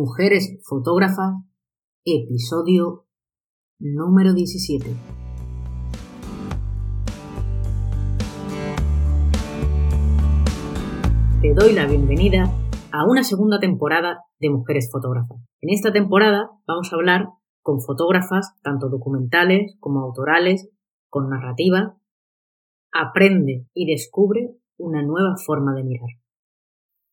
Mujeres Fotógrafas, episodio número 17. Te doy la bienvenida a una segunda temporada de Mujeres Fotógrafas. En esta temporada vamos a hablar con fotógrafas, tanto documentales como autorales, con narrativa. Aprende y descubre una nueva forma de mirar.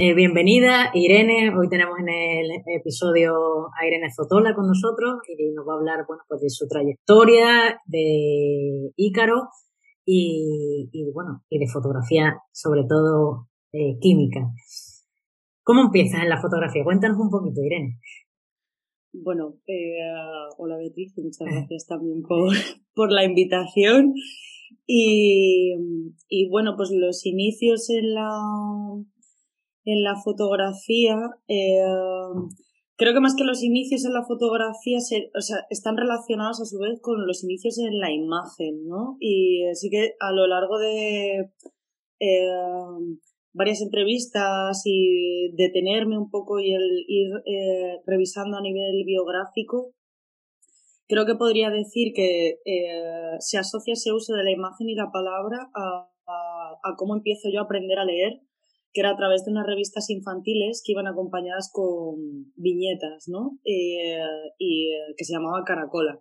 Eh, bienvenida Irene, hoy tenemos en el episodio a Irene Zotola con nosotros y nos va a hablar bueno, pues de su trayectoria, de Ícaro y, bueno, y de fotografía, sobre todo eh, química. ¿Cómo empiezas en la fotografía? Cuéntanos un poquito, Irene. Bueno, eh, hola Beatriz, muchas gracias también por, por la invitación. Y, y bueno, pues los inicios en la en la fotografía, eh, creo que más que los inicios en la fotografía, o sea, están relacionados a su vez con los inicios en la imagen, ¿no? Y sí que a lo largo de eh, varias entrevistas y detenerme un poco y el ir eh, revisando a nivel biográfico, creo que podría decir que se asocia ese uso de la imagen y la palabra a cómo empiezo yo a aprender a leer que era a través de unas revistas infantiles que iban acompañadas con viñetas, ¿no? Eh, y eh, que se llamaba Caracola.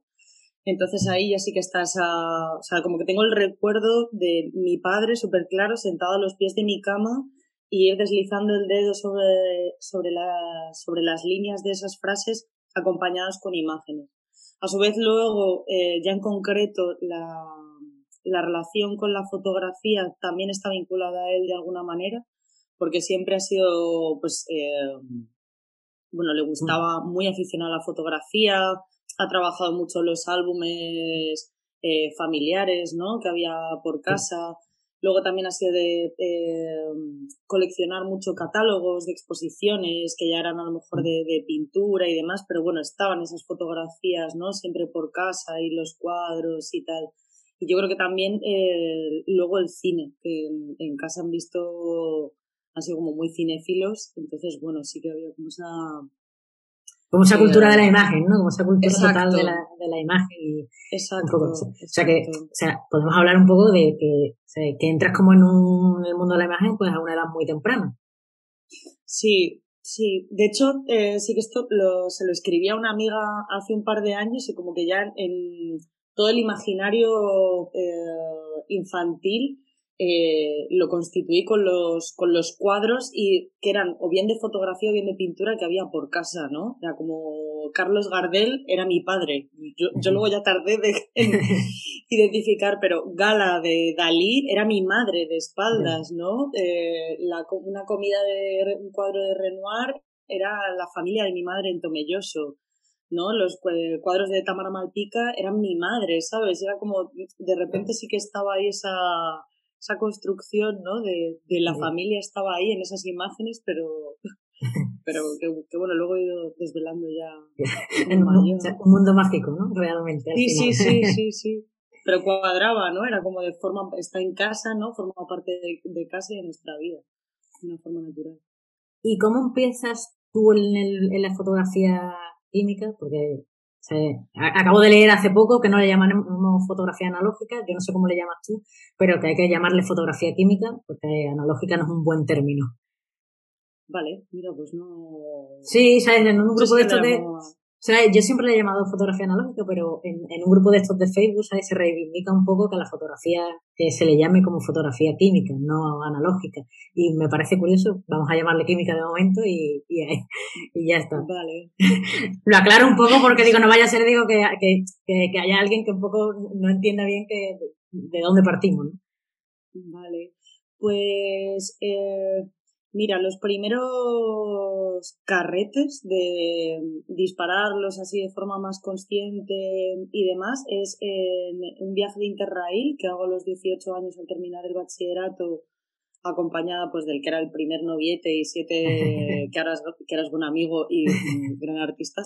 Entonces ahí ya sí que estás a, o sea, como que tengo el recuerdo de mi padre súper claro sentado a los pies de mi cama y ir deslizando el dedo sobre, sobre, sobre las líneas de esas frases acompañadas con imágenes. A su vez luego, eh, ya en concreto, la, la relación con la fotografía también está vinculada a él de alguna manera porque siempre ha sido, pues, eh, bueno, le gustaba muy aficionado a la fotografía, ha trabajado mucho los álbumes eh, familiares, ¿no? Que había por casa. Luego también ha sido de eh, coleccionar mucho catálogos de exposiciones que ya eran a lo mejor de, de, pintura y demás, pero bueno, estaban esas fotografías, ¿no? Siempre por casa y los cuadros y tal. Y yo creo que también eh, luego el cine, que en, en, casa han visto han sido como muy cinéfilos, entonces, bueno, sí que había como esa... Como esa cultura de la imagen, ¿no? Como esa cultura total de la, de la imagen. Y exacto, o sea, que o sea, podemos hablar un poco de que, o sea, que entras como en, un, en el mundo de la imagen pues a una edad muy temprana. Sí, Sí, de hecho, eh, sí que esto lo, se lo escribí a una amiga hace un par de años y como que ya en todo el imaginario eh, infantil eh, lo constituí con los, con los cuadros y que eran o bien de fotografía o bien de pintura que había por casa, ¿no? Era como Carlos Gardel era mi padre. Yo, yo luego ya tardé de identificar, pero Gala de Dalí era mi madre de espaldas, ¿no? Eh, la, una comida de un cuadro de Renoir era la familia de mi madre en Tomelloso. ¿no? Los cuadros de Tamara Malpica eran mi madre, ¿sabes? Era como, de repente sí que estaba ahí esa, esa construcción, ¿no? De, de la familia estaba ahí en esas imágenes, pero, pero que, bueno, luego he ido desvelando ya. un, mundo mágico, ¿no? Realmente. Sí, sí, sí, sí, sí. Pero cuadraba, ¿no? Era como de forma, está en casa, ¿no? Forma parte de, de casa y de nuestra vida, de una forma natural. ¿Y cómo empiezas tú en, el, en la fotografía química? Porque acabo de leer hace poco que no le llaman fotografía analógica, yo no sé cómo le llamas tú, pero que hay que llamarle fotografía química, porque analógica no es un buen término. Vale, mira, pues no. Sí, ¿sabes? En un grupo de estos de. O sea, yo siempre le he llamado fotografía analógica, pero en, en un grupo de estos de Facebook ¿sabes? se reivindica un poco que la fotografía eh, se le llame como fotografía química, no analógica. Y me parece curioso, vamos a llamarle química de momento y, y, y ya está. Vale. Lo aclaro un poco porque digo, no vaya a ser, digo, que, que, que, haya alguien que un poco no entienda bien que, de dónde partimos, ¿no? Vale. Pues, eh, Mira, los primeros carretes de dispararlos así de forma más consciente y demás es en un viaje de Interrail que hago a los 18 años al terminar el bachillerato acompañada pues del que era el primer noviete y siete que eras, que eras buen amigo y gran artista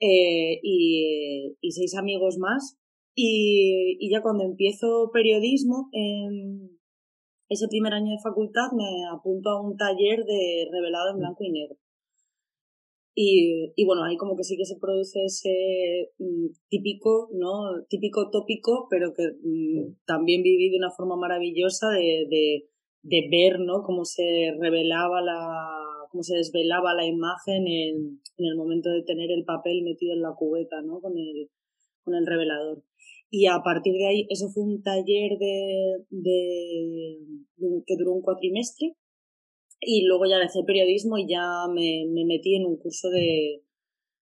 eh, y, y, seis amigos más. Y, y, ya cuando empiezo periodismo en ese primer año de facultad me apunto a un taller de revelado en blanco y negro y, y bueno, ahí como que sí que se produce ese mm, típico, ¿no? Típico tópico, pero que mm, también viví de una forma maravillosa de, de de ver, ¿no? Cómo se revelaba la, cómo se desvelaba la imagen en, en el momento de tener el papel metido en la cubeta, ¿no? Con el, con el revelador. Y a partir de ahí, eso fue un taller de, de, que duró un cuatrimestre. Y luego ya dejé periodismo y ya me, me metí en un curso de,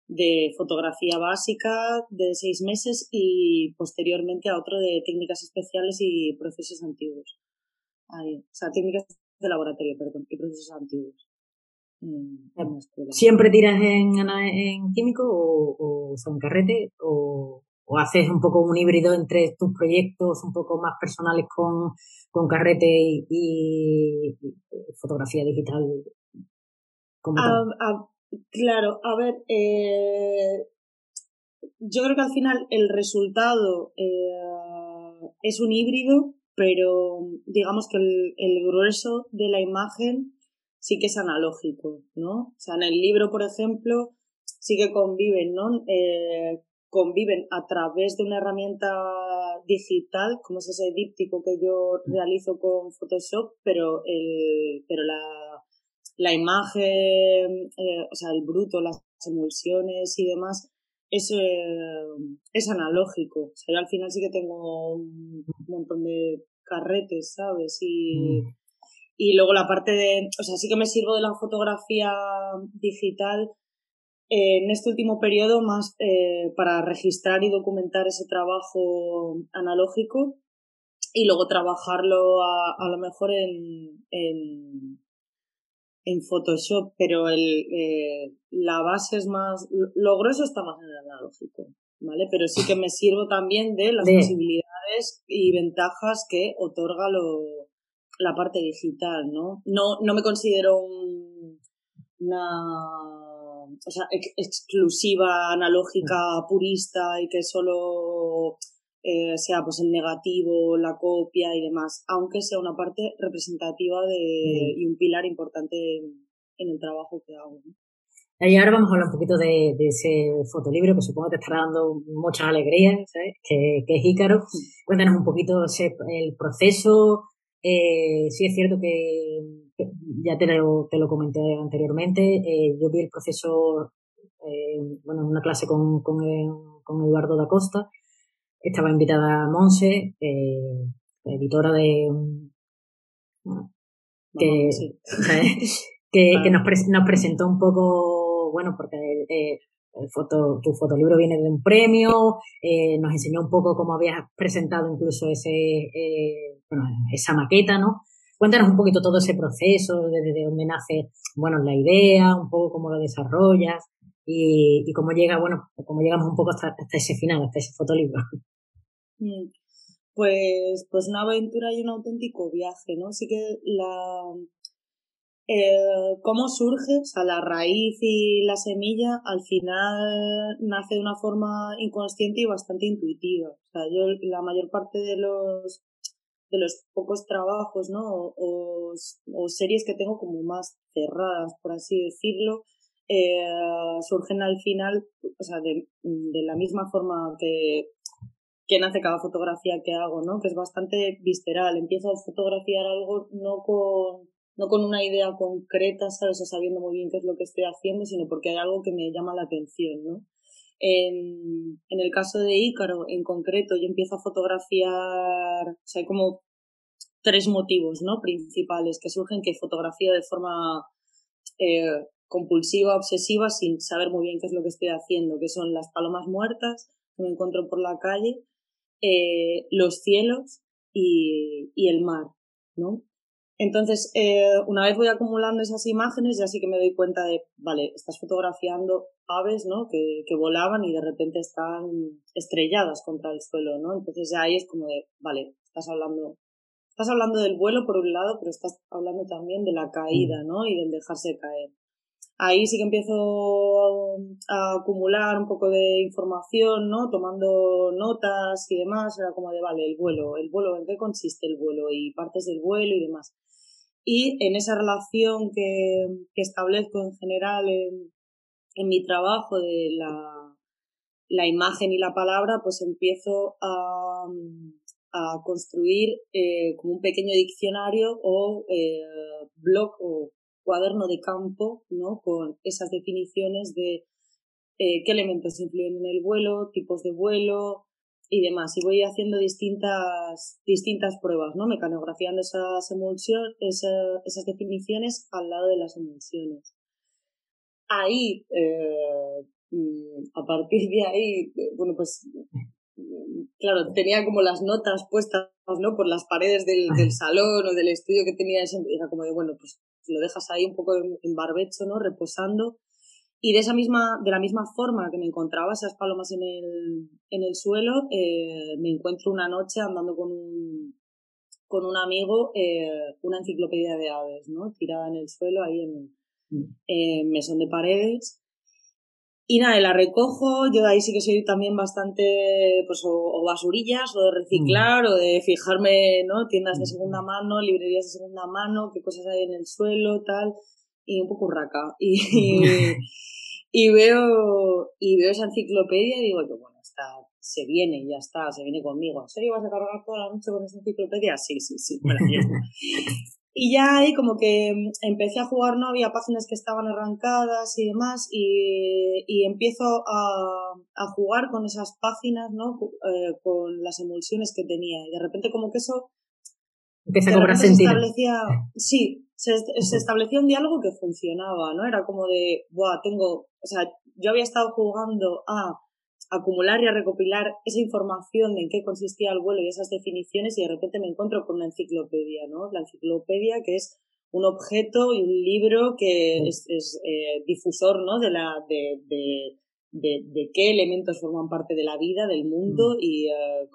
de fotografía básica de seis meses y posteriormente a otro de técnicas especiales y procesos antiguos o sea, técnicas de laboratorio, perdón, y procesos antiguos. En, ¿Siempre tiras en, en químico o, o, en carrete o, o, haces un poco un híbrido entre tus proyectos un poco más personales con, con carrete y, fotografía digital? claro, a ver, eh, yo creo que al final el resultado eh, es un híbrido pero digamos que el, el, grueso de la imagen sí que es analógico, ¿no? O sea, en el libro, por ejemplo, sí que conviven, ¿no? Eh, conviven a través de una herramienta digital, como es ese díptico que yo realizo con Photoshop, pero el, pero la, la imagen, eh, o sea, el bruto, las emulsiones y demás, es, eh, es analógico. O sea, yo al final sí que tengo un montón de carretes, ¿sabes? Y, mm. y luego la parte de, o sea, sí que me sirvo de la fotografía digital en este último periodo más eh, para registrar y documentar ese trabajo analógico y luego trabajarlo a, a lo mejor en, en, en Photoshop, pero el, eh, la base es más, lo grueso está más en el analógico, ¿vale? Pero sí que me sirvo también de las posibilidades y ventajas que otorga lo, la parte digital, ¿no? No, no me considero un, una, o sea, exclusiva, analógica, purista y que solo eh, sea pues el negativo, la copia y demás, aunque sea una parte representativa de, y un pilar importante en, el trabajo que hago. Y ahora vamos a hablar un poquito de, ese fotolibro que supongo que te estará dando muchas alegrías, Que, es Ícaro. Cuéntanos un poquito ese, el proceso. Eh, sí es cierto que, ya te lo, te lo comenté anteriormente. Eh, yo vi el proceso, eh, bueno, en una clase con, con, con Eduardo da Costa estaba invitada Monse, eh, editora de... que, que, nos, nos, presentó un poco, bueno, porque eh, el foto, tu fotolibro viene de un premio, eh, nos enseñó un poco cómo habías presentado incluso ese, eh, bueno, esa maqueta, ¿no? Cuéntanos un poquito todo ese proceso, desde dónde nace, bueno, la idea, un poco cómo lo desarrollas y, cómo llega, bueno, cómo llegamos un poco hasta, hasta ese final, hasta ese fotolibro. Mm, pues, pues una aventura y un auténtico viaje, ¿no? Así que la, eh, cómo surge, o sea, la raíz y la semilla al final nace de una forma inconsciente y bastante intuitiva. O sea, yo la mayor parte de los de los pocos trabajos, ¿no? O, series que tengo como más cerradas, por así decirlo, eh, surgen al final, o sea, de, la misma forma que que nace cada fotografía que hago, ¿no? Que es bastante visceral. Empiezo a fotografiar algo no con, no con una idea concreta, sabiendo muy bien qué es lo que estoy haciendo, sino porque hay algo que me llama la atención, ¿no? En, el caso de Ícaro, en concreto, yo empiezo a fotografiar, hay como tres motivos, ¿no? Principales que surgen que fotografía de forma eh, compulsiva, obsesiva, sin saber muy bien qué es lo que estoy haciendo, que son las palomas muertas que me encuentro por la calle, eh, los cielos y, y, el mar, ¿no? Entonces, eh, una vez voy acumulando esas imágenes, ya sí que me doy cuenta de, vale, estás fotografiando aves, ¿no? Que, que volaban y de repente están estrelladas contra el suelo, ¿no? Entonces ya ahí es como de, vale, estás hablando, estás hablando del vuelo por un lado, pero estás hablando también de la caída, ¿no? Y del dejarse caer. Ahí sí que empiezo a acumular un poco de información, ¿no? Tomando notas y demás. Era como de, vale, el vuelo, el vuelo, ¿en qué consiste el vuelo? Y partes del vuelo y demás. Y en esa relación que, que establezco en general en, mi trabajo de la, la, imagen y la palabra, pues empiezo a, a construir eh, como un pequeño diccionario o eh, blog o cuaderno de campo, ¿no? Con esas definiciones de eh, qué elementos influyen en el vuelo, tipos de vuelo, y demás. Y voy haciendo distintas, distintas pruebas, ¿no? Mecanografiando esas emulsiones, esas definiciones al lado de las emulsiones. Ahí, eh, mm, a partir de ahí, eh, bueno, pues, claro, tenía como las notas puestas, ¿no? Por las paredes del, del salón o del estudio que tenía, era como de, bueno, pues lo dejas ahí un poco en barbecho, ¿no? Reposando y de esa misma, de la misma forma que me encontraba esas palomas en el, en el suelo, eh, me encuentro una noche andando con un, con un amigo eh, una enciclopedia de aves, ¿no? Tirada en el suelo ahí en, mm. mesón de paredes. Y nada, la recojo, yo ahí sí que soy también bastante, pues, o, basurillas, o de reciclar, mm. o de fijarme, ¿no? Tiendas de mm. segunda mano, librerías de segunda mano, qué cosas hay en el suelo, tal, y un poco raca. Y, y veo, y veo esa enciclopedia y digo, bueno, está, se viene, ya está, se viene conmigo. ¿En serio vas a cargar toda la noche con esa enciclopedia? Sí, sí, sí, Y ya ahí como que empecé a jugar, ¿no? Había páginas que estaban arrancadas y demás, y, y empiezo a, a, jugar con esas páginas, ¿no? Eh, con las emulsiones que tenía. Y de repente como que eso... Empieza a cobrar sentido. Establecía, sí, se, se establecía un diálogo que funcionaba, ¿no? Era como de, buah, tengo o sea, yo había estado jugando a acumular y a recopilar esa información de en qué consistía el vuelo y esas definiciones y de repente me encuentro con una enciclopedia, ¿no? La enciclopedia que es un objeto y un libro que es, es eh, difusor, ¿no? De la, de, de, de, de, qué elementos forman parte de la vida, del mundo mm. y uh,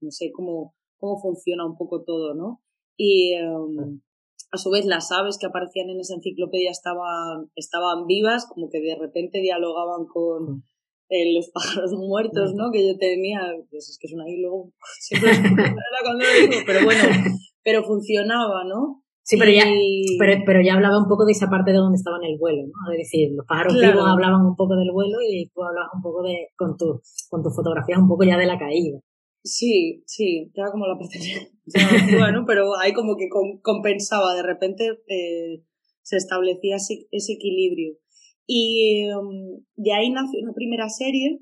no sé cómo, cómo funciona un poco todo, ¿no? Y, um, a su vez las aves que aparecían en esa enciclopedia estaban, estaban vivas, como que de repente dialogaban con eh, los pájaros muertos, ¿no? Que yo tenía, pues es que es una y luego siempre cuando lo digo, pero bueno, pero funcionaba, ¿no? Sí, pero ya, pero, pero ya hablaba un poco de esa parte de donde estaba en el vuelo, ¿no? Es decir, los pájaros vivos hablaban un poco del vuelo y tú hablabas un poco de, con tu, con tus fotografías un poco ya de la caída. Sí, sí, era como la parte bueno, pero ahí como que compensaba, de repente eh, se establecía ese, ese equilibrio. Y um, de ahí nació una primera serie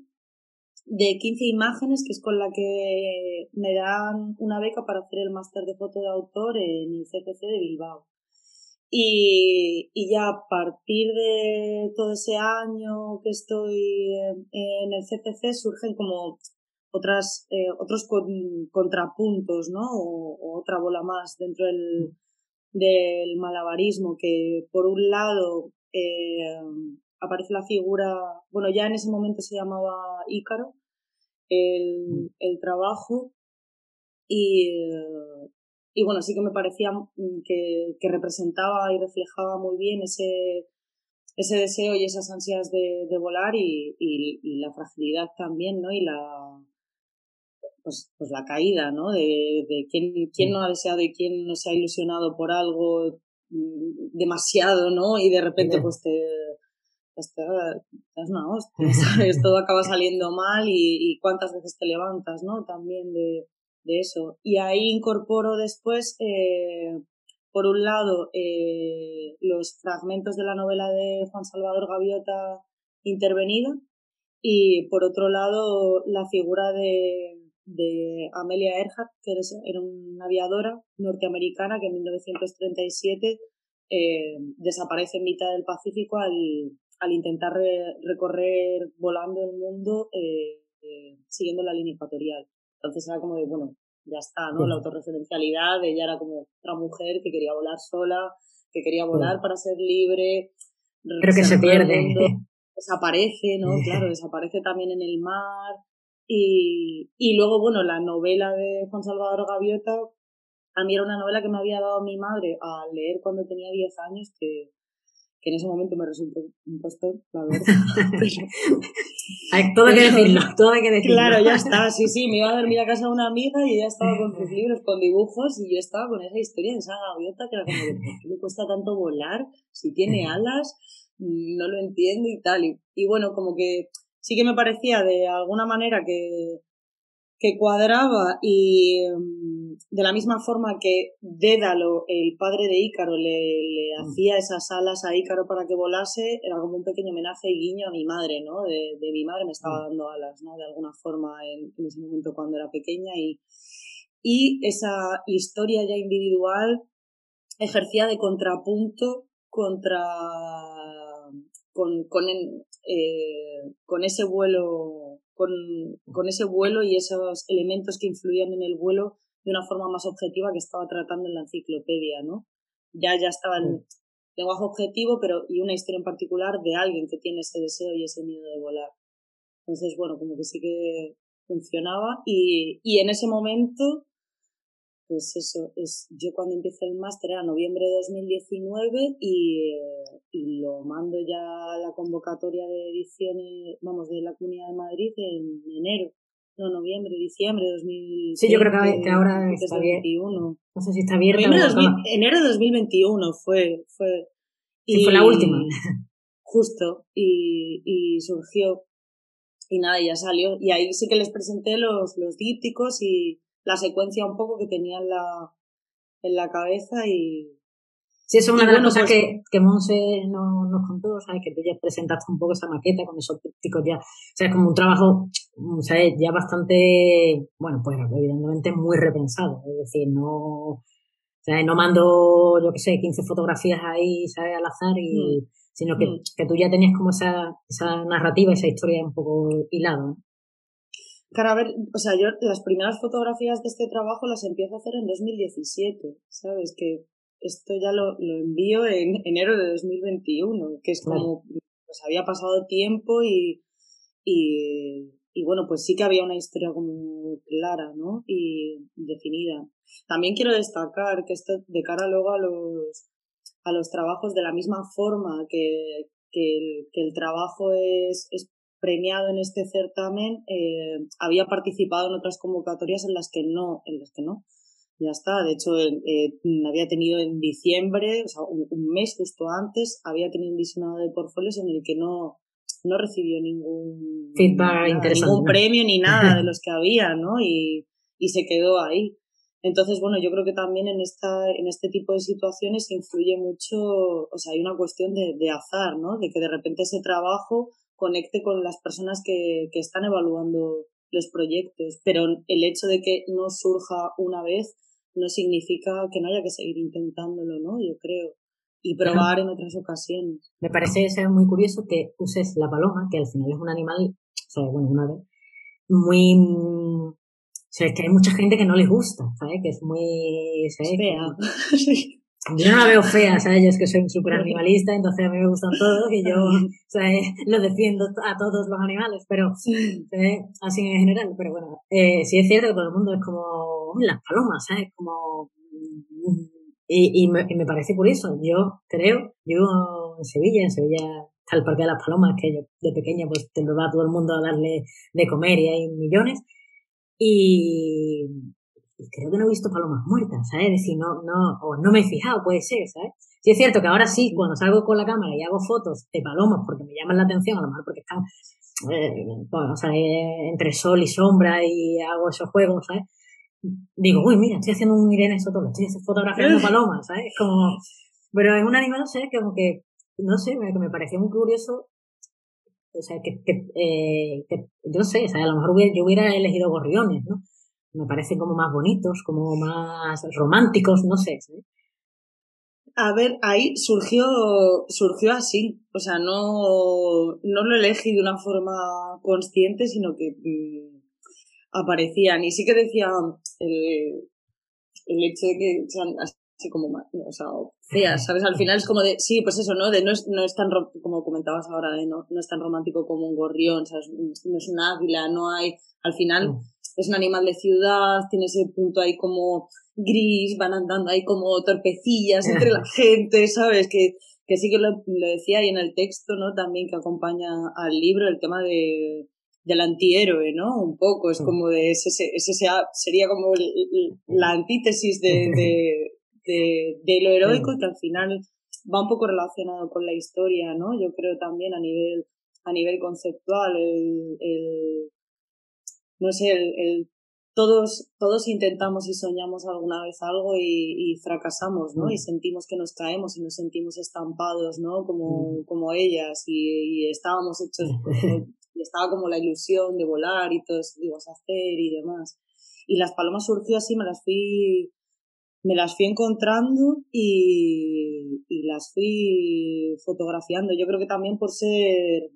de 15 imágenes, que es con la que me dan una beca para hacer el máster de foto de autor en el CCC de Bilbao. Y, y ya a partir de todo ese año que estoy en el CCC surgen como otras, eh, otros contrapuntos, ¿no? O, otra bola más dentro del, del malabarismo, que por un lado eh, aparece la figura, bueno, ya en ese momento se llamaba Ícaro, el, el trabajo, y, y bueno, sí que me parecía que, que representaba y reflejaba muy bien ese, ese deseo y esas ansias de, de volar y, y, la fragilidad también, ¿no? Y la, pues, pues la caída, ¿no? De, de quién, quién no ha deseado y quién no se ha ilusionado por algo mm, demasiado, ¿no? Y de repente pues te, pues te, das una hostia, ¿sabes? Todo acaba saliendo mal y, y cuántas veces te levantas, ¿no? También de, de eso. Y ahí incorporo después, eh, por un lado, eh, los fragmentos de la novela de Juan Salvador Gaviota intervenida y por otro lado la figura de, de Amelia Earhart, que era una aviadora norteamericana que en 1937 eh, desaparece en mitad del Pacífico al, al intentar recorrer volando el mundo eh, eh, siguiendo la línea ecuatorial. Entonces era como de, bueno, ya está, ¿no? La autorreferencialidad, ella era como otra mujer que quería volar sola, que quería volar para ser libre. Pero que se pierde. desaparece, ¿no? Claro, desaparece también en el mar. Y, y luego, bueno, la novela de Juan Salvador Gaviota, a mí era una novela que me había dado mi madre a leer cuando tenía 10 años, que, que en ese momento me resultó un postor, la verdad. hay, todo hay que decirlo, todo hay que decirlo. Claro, ya está, sí, sí, me iba a dormir a casa de una amiga y ella estaba con sus libros, con dibujos, y yo estaba con esa historia de esa gaviota que era como, ¿por qué le cuesta tanto volar? Si tiene alas, no lo entiendo y tal. Y, y bueno, como que sí que me parecía de alguna manera que, que cuadraba y mm, de la misma forma que Dédalo, el padre de Ícaro, le, le mm. hacía esas alas a Ícaro para que volase, era como un pequeño homenaje y guiño a mi madre, ¿no? De, de mi madre me estaba mm. dando alas, ¿no? De alguna forma en, en, ese momento cuando era pequeña y, y esa historia ya individual ejercía de contrapunto contra con, con, eh, con ese vuelo, con, con ese vuelo y esos elementos que influían en el vuelo de una forma más objetiva que estaba tratando en la enciclopedia, ¿no? Ya, ya estaba el lenguaje objetivo, pero y una historia en particular de alguien que tiene ese deseo y ese miedo de volar. Entonces, bueno, como que sí que funcionaba y, y en ese momento pues eso, es yo cuando empiezo el máster era noviembre de 2019 y, eh, y lo mando ya a la convocatoria de ediciones, vamos, de la Comunidad de Madrid en enero. No, noviembre, diciembre de 2020. Sí, yo creo que, ahora está bien. No sé si está abierto. enero de 2021 fue. fue y, fue la última. Justo, y, y surgió. Y nada, ya salió. Y ahí sí que les presenté los, los dípticos y, la secuencia un poco que tenía en la, en la cabeza y... Sí, eso es una de las cosas pues que, que Monse no, nos contó, ¿sabes? Que tú ya presentaste un poco esa maqueta con esos típicos ya. O sea, es como un trabajo, ¿sabes? Ya bastante, bueno, pues evidentemente muy repensado. Es decir, no, sea, no mando, yo qué sé, 15 fotografías ahí, ¿sabes? Al azar y, mm. sino que, mm. que tú ya tenías como esa, esa narrativa, esa historia un poco hilada, ¿no? Claro, a ver, o sea, yo las primeras fotografías de este trabajo las empiezo a hacer en 2017, ¿sabes? Que esto ya lo, lo envío en enero de 2021, que es como, pues había pasado tiempo y, y, y bueno, pues sí que había una historia como clara, ¿no? Y definida. También quiero destacar que esto de cara luego a los, a los trabajos de la misma forma que, que, el, que el trabajo es, es premiado en este certamen eh, había participado en otras convocatorias en las que no, en las que no. Ya está, de hecho, eh, había tenido en diciembre, o sea, un, mes justo antes, había tenido un visionado de portfolios en el que no, no recibió ningún, ningún premio ni nada de los que había, ¿no? Y, y se quedó ahí. Entonces, bueno, yo creo que también en esta, en este tipo de situaciones influye mucho, o sea, hay una cuestión de, de azar, ¿no? De que de repente ese trabajo conecte con las personas que, que están evaluando los proyectos, pero el hecho de que no surja una vez no significa que no haya que seguir intentándolo, ¿no? Yo creo. Y probar en otras ocasiones. Me parece ser muy curioso que uses la paloma, que al final es un animal, o sea, bueno, una vez, muy... O sea, es que hay mucha gente que no les gusta, ¿sabes? Que es muy... ¿sabes? Fea. Yo no la veo fea, ¿sabes? Yo es que soy súper animalista, entonces a mí me gustan todos y yo ¿sabes? los defiendo a todos los animales, pero ¿sabes? así en general. Pero bueno, eh, sí es cierto que todo el mundo es como las palomas, ¿sabes? Como... Y, y, me, y me parece curioso. Yo creo, yo en Sevilla, en Sevilla está el Parque de las Palomas, que yo de pequeña pues te lo va todo el mundo a darle de comer y hay millones. Y, y creo que no he visto palomas muertas, ¿sabes? Es decir, no, no, o no me he fijado, puede ser, ¿sabes? Sí es cierto que ahora sí, cuando salgo con la cámara y hago fotos de palomas porque me llaman la atención, a lo mejor porque están, eh, o sea, eh, entre sol y sombra y hago esos juegos, ¿sabes? Digo, uy, mira, estoy haciendo un Irene Sotola, estoy fotografiando palomas, ¿sabes? Como, pero es un animal, sé, como que, no sé, me, que me pareció muy curioso o sea, que, que, eh, que yo no sé, o sea, a lo mejor hubiera, yo hubiera elegido gorriones, ¿no? Me parecen como más bonitos, como más románticos, no sé. A ver, ahí surgió, surgió así. O sea, no, no lo elegí de una forma consciente, sino que mm, aparecían. Y sí que decía el, el hecho de que sean así como, o sea, feas, ¿sabes? Al final es como de, sí, pues eso, ¿no? De no es, no es tan, como comentabas ahora, de no, no es tan romántico como un gorrión, ¿sabes? No es un águila, no hay, al final mm. Es un animal de ciudad, tiene ese punto ahí como gris, van andando ahí como torpecillas entre la gente, ¿sabes? Que, que sí que lo, lo decía ahí en el texto, ¿no? También que acompaña al libro el tema de, del antihéroe, ¿no? Un poco, es como de ese, ese, sería como la antítesis de, de, de, lo heroico que al final va un poco relacionado con la historia, ¿no? Yo creo también a nivel, a nivel conceptual, el, el no sé, el, el todos, todos intentamos y soñamos alguna vez algo y, y fracasamos, ¿no? Y mm. sentimos que nos caemos y nos sentimos estampados, ¿no? Como, mm. como ellas y, y estábamos hechos, y estaba como la ilusión de volar y todo eso que ibas a hacer y demás. Y las palomas surgió así, me las fui, me las fui encontrando y, y las fui fotografiando. Yo creo que también por ser,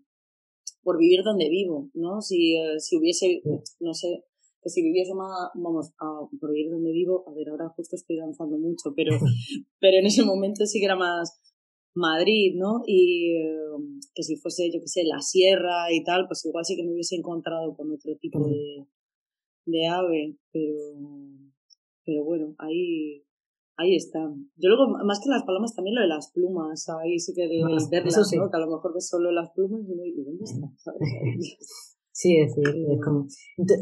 por vivir donde vivo, ¿no? Si, eh, si hubiese, no sé, que si viviese más, vamos, a, por vivir donde vivo, a ver, ahora justo estoy danzando mucho, pero, pero en ese momento sí que era más, Madrid, ¿no? Y em, que si fuese, yo qué sé, la sierra y tal, pues igual sí que me hubiese encontrado con otro tipo de, de ave, pero, pero bueno, ahí, ahí están. Yo luego, más que las palomas, también lo de las plumas, ahí sí que el, verlas, ¿no? Que a lo mejor ves solo las plumas y no, ¿y dónde están? Sí, es decir, es como...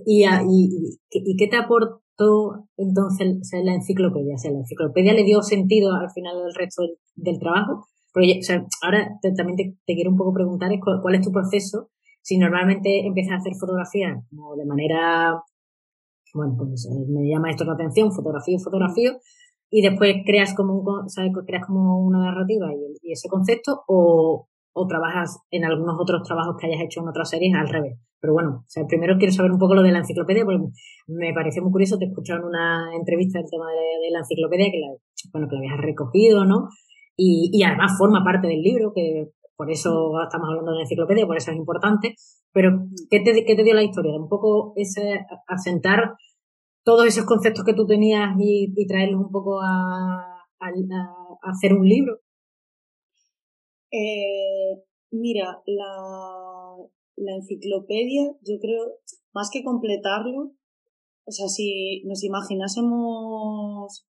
¿Y, y, y, qué te aportó entonces la enciclopedia? O sea, la enciclopedia le dio sentido al final del resto del trabajo o sea, ahora también te, quiero un poco preguntar cuál, es tu proceso. Si normalmente empiezas a hacer fotografía como de manera, bueno, pues eh, me llama esto la atención, fotografía, fotografía, y después creas como un, ¿sabes? creas como una narrativa y, ese concepto, o, o trabajas en algunos otros trabajos que hayas hecho en otras series al revés. Pero bueno, primero quiero saber un poco lo de la enciclopedia, porque me pareció muy curioso, te escuché en una entrevista el tema de, la enciclopedia, que la, bueno, que la habías recogido, ¿no? y, y además forma parte del libro, que por eso estamos hablando de la enciclopedia, por eso es importante. Pero, ¿qué te, qué te dio la historia? Un poco ese asentar todos esos conceptos que tú tenías y, y traerlos un poco a, a, hacer un libro. Eh, mira, la, la enciclopedia, yo creo, más que completarlo, o sea, si nos imaginásemos,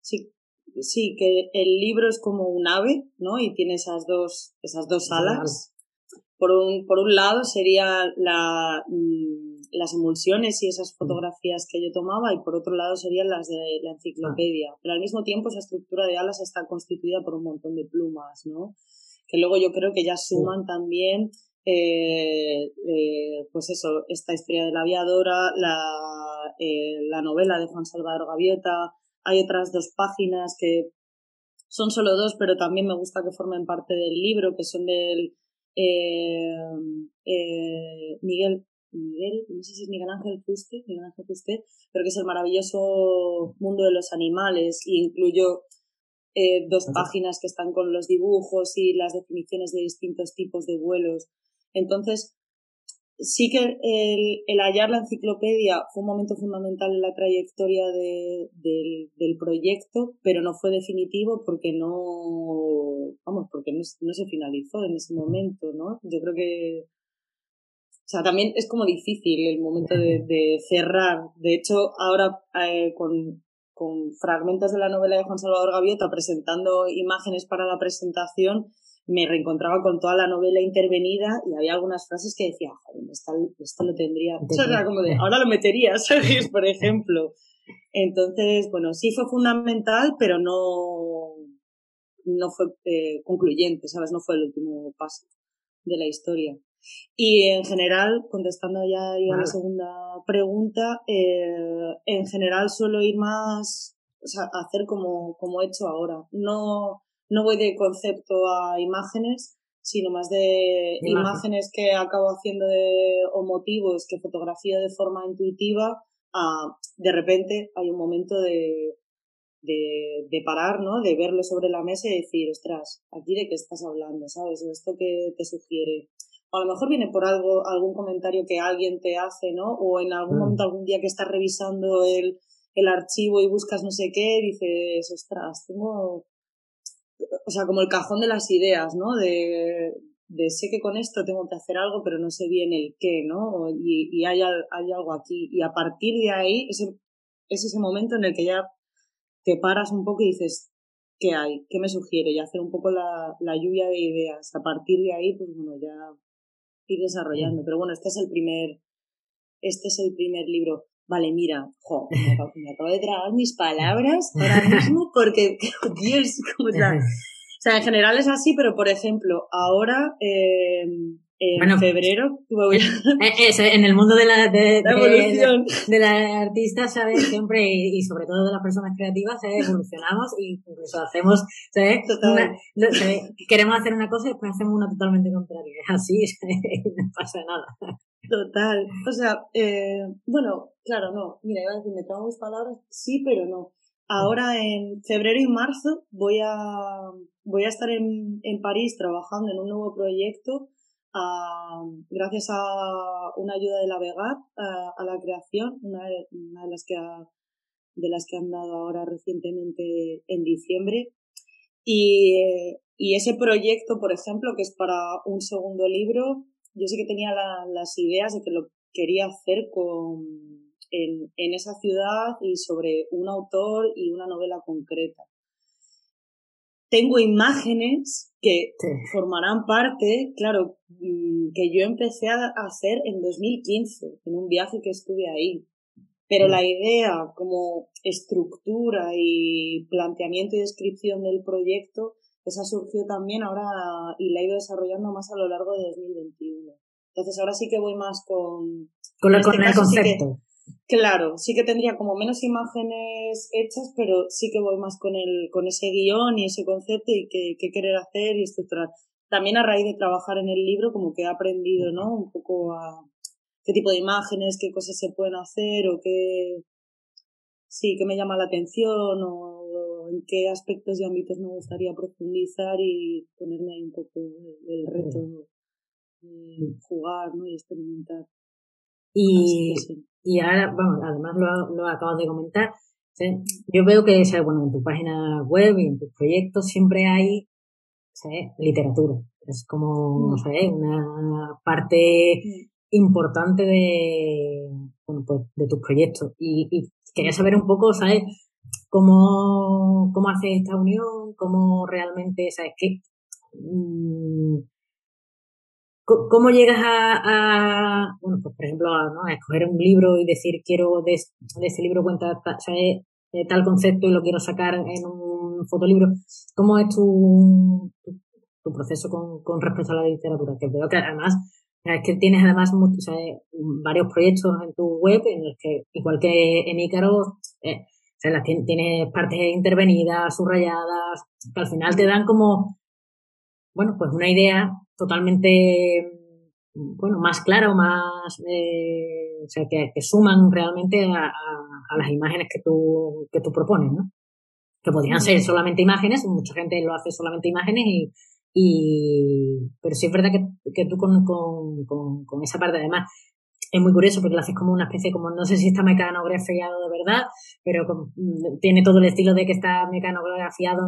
si sí, que el libro es como un ave, ¿no? Y tiene esas dos, esas dos alas. Por un, por un lado sería la, mm, las emulsiones y esas fotografías que yo tomaba y por otro lado serían las de la enciclopedia. Ah. Pero al mismo tiempo esa estructura de alas está constituida por un montón de plumas, ¿no? Que luego yo creo que ya suman también eh, eh, pues eso, esta historia de la aviadora, la, eh, la novela de Juan Salvador Gaviota, hay otras dos páginas que son solo dos, pero también me gusta que formen parte del libro, que son del Miguel, Miguel, no sé si es Miguel Ángel Fuste, Miguel Ángel pero que es el maravilloso mundo de los animales y incluyo eh, dos páginas que están con los dibujos y las definiciones de distintos tipos de vuelos. Entonces, sí que el, el, hallar la enciclopedia fue un momento fundamental en la trayectoria de, del, proyecto, pero no fue definitivo porque no, vamos, porque no, no, se finalizó en ese momento, ¿no? Yo creo que, sea, también es como difícil el momento de, de cerrar. De hecho, ahora eh, con, con fragmentos de la novela de Juan Salvador Gaviota presentando imágenes para la presentación, me reencontraba con toda la novela intervenida y había algunas frases que decía, joder, esto, lo tendría, como de, ahora lo metería, ¿sabes? Por ejemplo. Entonces, bueno, sí fue fundamental, pero no, no fue eh, concluyente, ¿sabes? No fue el último paso de la historia. Y en general, contestando ya, a la segunda pregunta, eh, en general suelo ir más, o sea, hacer como, como he hecho ahora. No, no voy de concepto a imágenes, sino más de imágenes que acabo haciendo de, o motivos que fotografía de forma intuitiva, a, de repente hay un momento de, de, de parar, ¿no? De verlo sobre la mesa y decir, ostras, aquí de qué estás hablando, ¿sabes? O esto que te sugiere. A lo mejor viene por algo, algún comentario que alguien te hace, ¿no? O en algún momento, algún día que estás revisando el, el archivo y buscas no sé qué, dices, ostras, tengo, o sea, como el cajón de las ideas, ¿no? De, de sé que con esto tengo que hacer algo, pero no sé bien el qué, ¿no? Y, y hay, hay algo aquí. Y a partir de ahí, ese, es ese momento en el que ya te paras un poco y dices, ¿qué hay? ¿Qué me sugiere? Y hacer un poco la, la lluvia de ideas. A partir de ahí, pues bueno, ya ir desarrollando. Pero bueno, este es el primer, este es el primer libro. Vale, mira, jo, me, acabo, de tragar mis palabras ahora mismo porque, Dios, ¿cómo está? O sea, en general es así, pero por ejemplo, ahora eh, en febrero eh, en el mundo de la, de, la evolución. De, la artista, ¿sabes? Siempre, y, sobre todo de las personas creativas, ¿sabes? evolucionamos y incluso hacemos, ¿sabes? Queremos hacer una cosa y después hacemos una totalmente contraria. Es así, no pasa nada. Total. O sea, eh, bueno, claro, no. Mira, iba a decir, me trago mis palabras, sí, pero no. Ahora en febrero y marzo voy a, voy a estar en, en París trabajando en un nuevo proyecto gracias a una ayuda de la Vega a, la creación, una de, las que ha, de las que han dado ahora recientemente en diciembre. Y, y ese proyecto, por ejemplo, que es para un segundo libro, yo sí que tenía las ideas de que lo quería hacer con en, en esa ciudad y sobre un autor y una novela concreta. Tengo imágenes que formarán parte, claro, mm, que yo empecé a hacer en 2015, en un viaje que estuve ahí. Pero la idea como estructura y planteamiento y descripción del proyecto, esa surgió también ahora y la he ido desarrollando más a lo largo de 2021. Entonces ahora sí que voy más con... Con, el este concepto. Claro, sí que tendría como menos imágenes hechas, pero sí que voy más con el, con ese guion y ese concepto y qué, querer hacer y estructurar. También a raíz de trabajar en el libro, como que he aprendido, ¿no? Un poco a qué tipo de imágenes, qué cosas se pueden hacer o qué, sí, qué me llama la atención o en qué aspectos y ámbitos me gustaría profundizar y ponerme ahí un poco el reto de jugar, ¿no? Y experimentar. Y, y ahora, vamos, además lo, lo acabas de comentar, yo veo que, bueno, en tu página web y en tus proyectos siempre hay literatura. Es como, no mm. sé, una parte mm. importante de, bueno, pues, de tus proyectos. Y, y quería saber un poco, ¿sabes? Cómo, cómo hace esta unión, cómo realmente, ¿sabes? qué mm, ¿Cómo llegas a, bueno, pues por ejemplo, a, ¿no? a, escoger un libro y decir quiero de, de ese libro cuenta tal concepto y lo quiero sacar en un fotolibro? ¿Cómo es tu, tu, proceso con, con, respecto a la literatura? Que veo que además es que tienes además varios proyectos en tu web en los que, igual que en Ícaro, eh, las tienes partes intervenidas, subrayadas, que al final te dan como, bueno, pues una idea totalmente, bueno, más clara o más, eh, o sea, que, que, suman realmente a, a, las imágenes que tú, que tú propones, ¿no? Que podrían ser solamente imágenes, mucha gente lo hace solamente imágenes y, y pero sí es verdad que, que tú con, con, con, con esa parte además es muy curioso porque lo haces como una especie, como no sé si está mecanografiado de verdad, pero mm, tiene todo el estilo de que está mecanografiado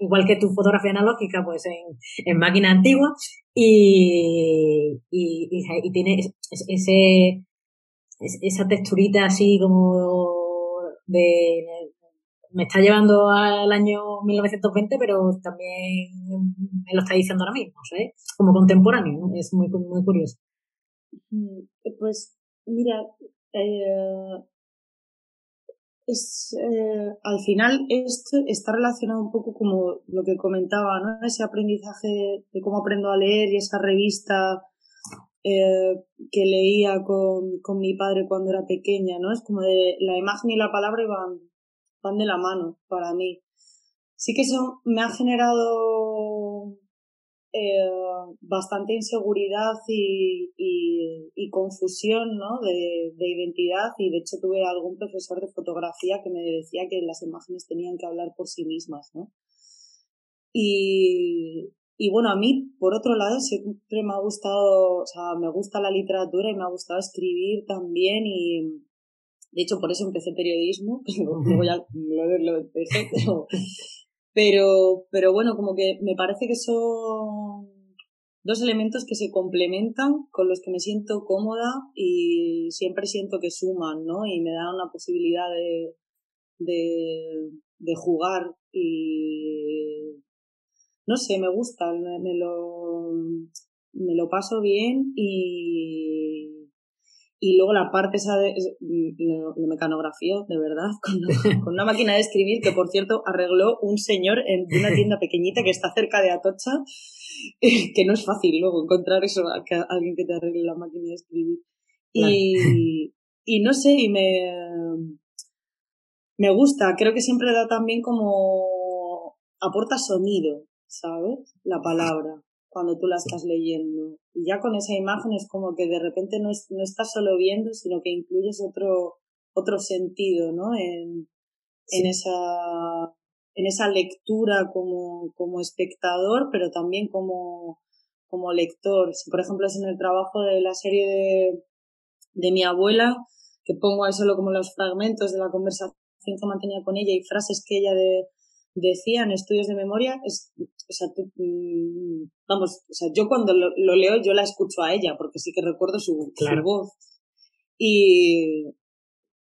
igual que tu fotografía analógica, pues en, en máquina antigua y, y, y, tiene ese, esa texturita así como de me está llevando al año 1920, pero también me lo está diciendo ahora mismo, ¿sabes? Como contemporáneo, es muy, muy curioso. Mm, pues mira, eh, es, eh, al final esto está relacionado un poco como lo que comentaba, ¿no? Ese aprendizaje de cómo aprendo a leer y esa revista eh, que leía con, con mi padre cuando era pequeña, ¿no? Es como de la imagen y la palabra van, van de la mano para mí. Sí que eso me ha generado eh, bastante inseguridad y, y, confusión ¿no? de, de, identidad y de hecho tuve algún profesor de fotografía que me decía que las imágenes tenían que hablar por sí mismas. ¿no? Y, y bueno, a mí, por otro lado, siempre me ha gustado, o sea, me gusta la literatura y me ha gustado escribir también y, de hecho, por eso empecé periodismo, luego ya lo, lo empecé, pero, pero, pero bueno, como que me parece que son dos elementos que se complementan, con los que me siento cómoda y siempre siento que suman, ¿no? Y me dan la posibilidad de, de, de jugar y no sé, me gusta, me, lo, me lo paso bien y, y luego la parte esa de lo, mecanografía, de verdad, con, una máquina de escribir que, por cierto, arregló un señor en una tienda pequeñita que está cerca de Atocha, que no es fácil luego encontrar eso, que alguien que te arregle la máquina de escribir. Y, y no sé, y me, me gusta, creo que siempre da también como aporta sonido, ¿sabes? La palabra, cuando tú la estás leyendo. Y ya con esa imagen es como que de repente no, es, no estás solo viendo, sino que incluyes otro, otro sentido, ¿no? En, en esa, en esa lectura como, como espectador, pero también como, como lector. Si por ejemplo es en el trabajo de la serie de, de mi abuela, que pongo ahí solo como los fragmentos de la conversación que mantenía con ella y frases que ella de, decía en estudios de memoria, es, o sea, mm, vamos, o sea, yo cuando lo, leo yo la escucho a ella, porque sí que recuerdo su, voz. Y,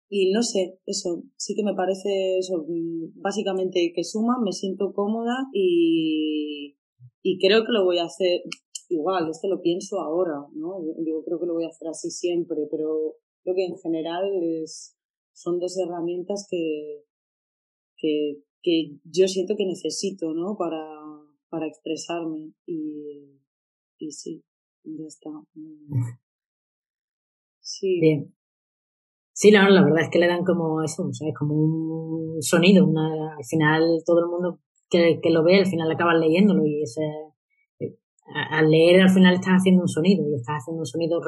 y no sé, eso, sí que me parece eso, mm, básicamente que suma, me siento cómoda y, y creo que lo voy a hacer igual, esto lo pienso ahora, ¿no? Yo creo que lo voy a hacer así siempre, pero creo que en general es, son dos herramientas que, que, que yo siento que necesito, ¿no? Para, para expresarme y, y sí, ya está. Sí. Bien. Sí, la, verdad es que le dan como eso, o sea, es como un sonido, una, al final todo el mundo que, que lo ve, al final acaba leyéndolo y ese, eh, al leer al final estás haciendo un sonido y estás haciendo un sonido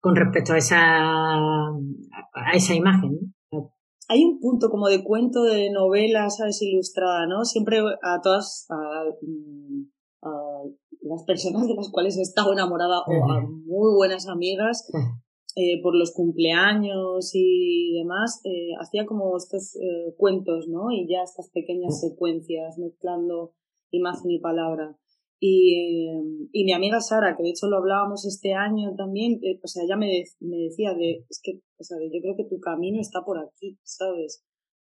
con respecto a esa, a esa imagen hay un punto como de cuento, de novela, ¿sabes? Ilustrada, ¿no? Siempre a todas, a, mm, las personas de las cuales he estado enamorada o a muy buenas amigas, eh, por los cumpleaños y demás, eh, hacía como estos eh, cuentos, ¿no? Y ya estas pequeñas secuencias mezclando imagen y palabra. Y, y mi amiga Sara, que de hecho lo hablábamos este año también, o sea, ella me, me decía de, es que, o sea, yo creo que tu camino está por aquí, ¿sabes?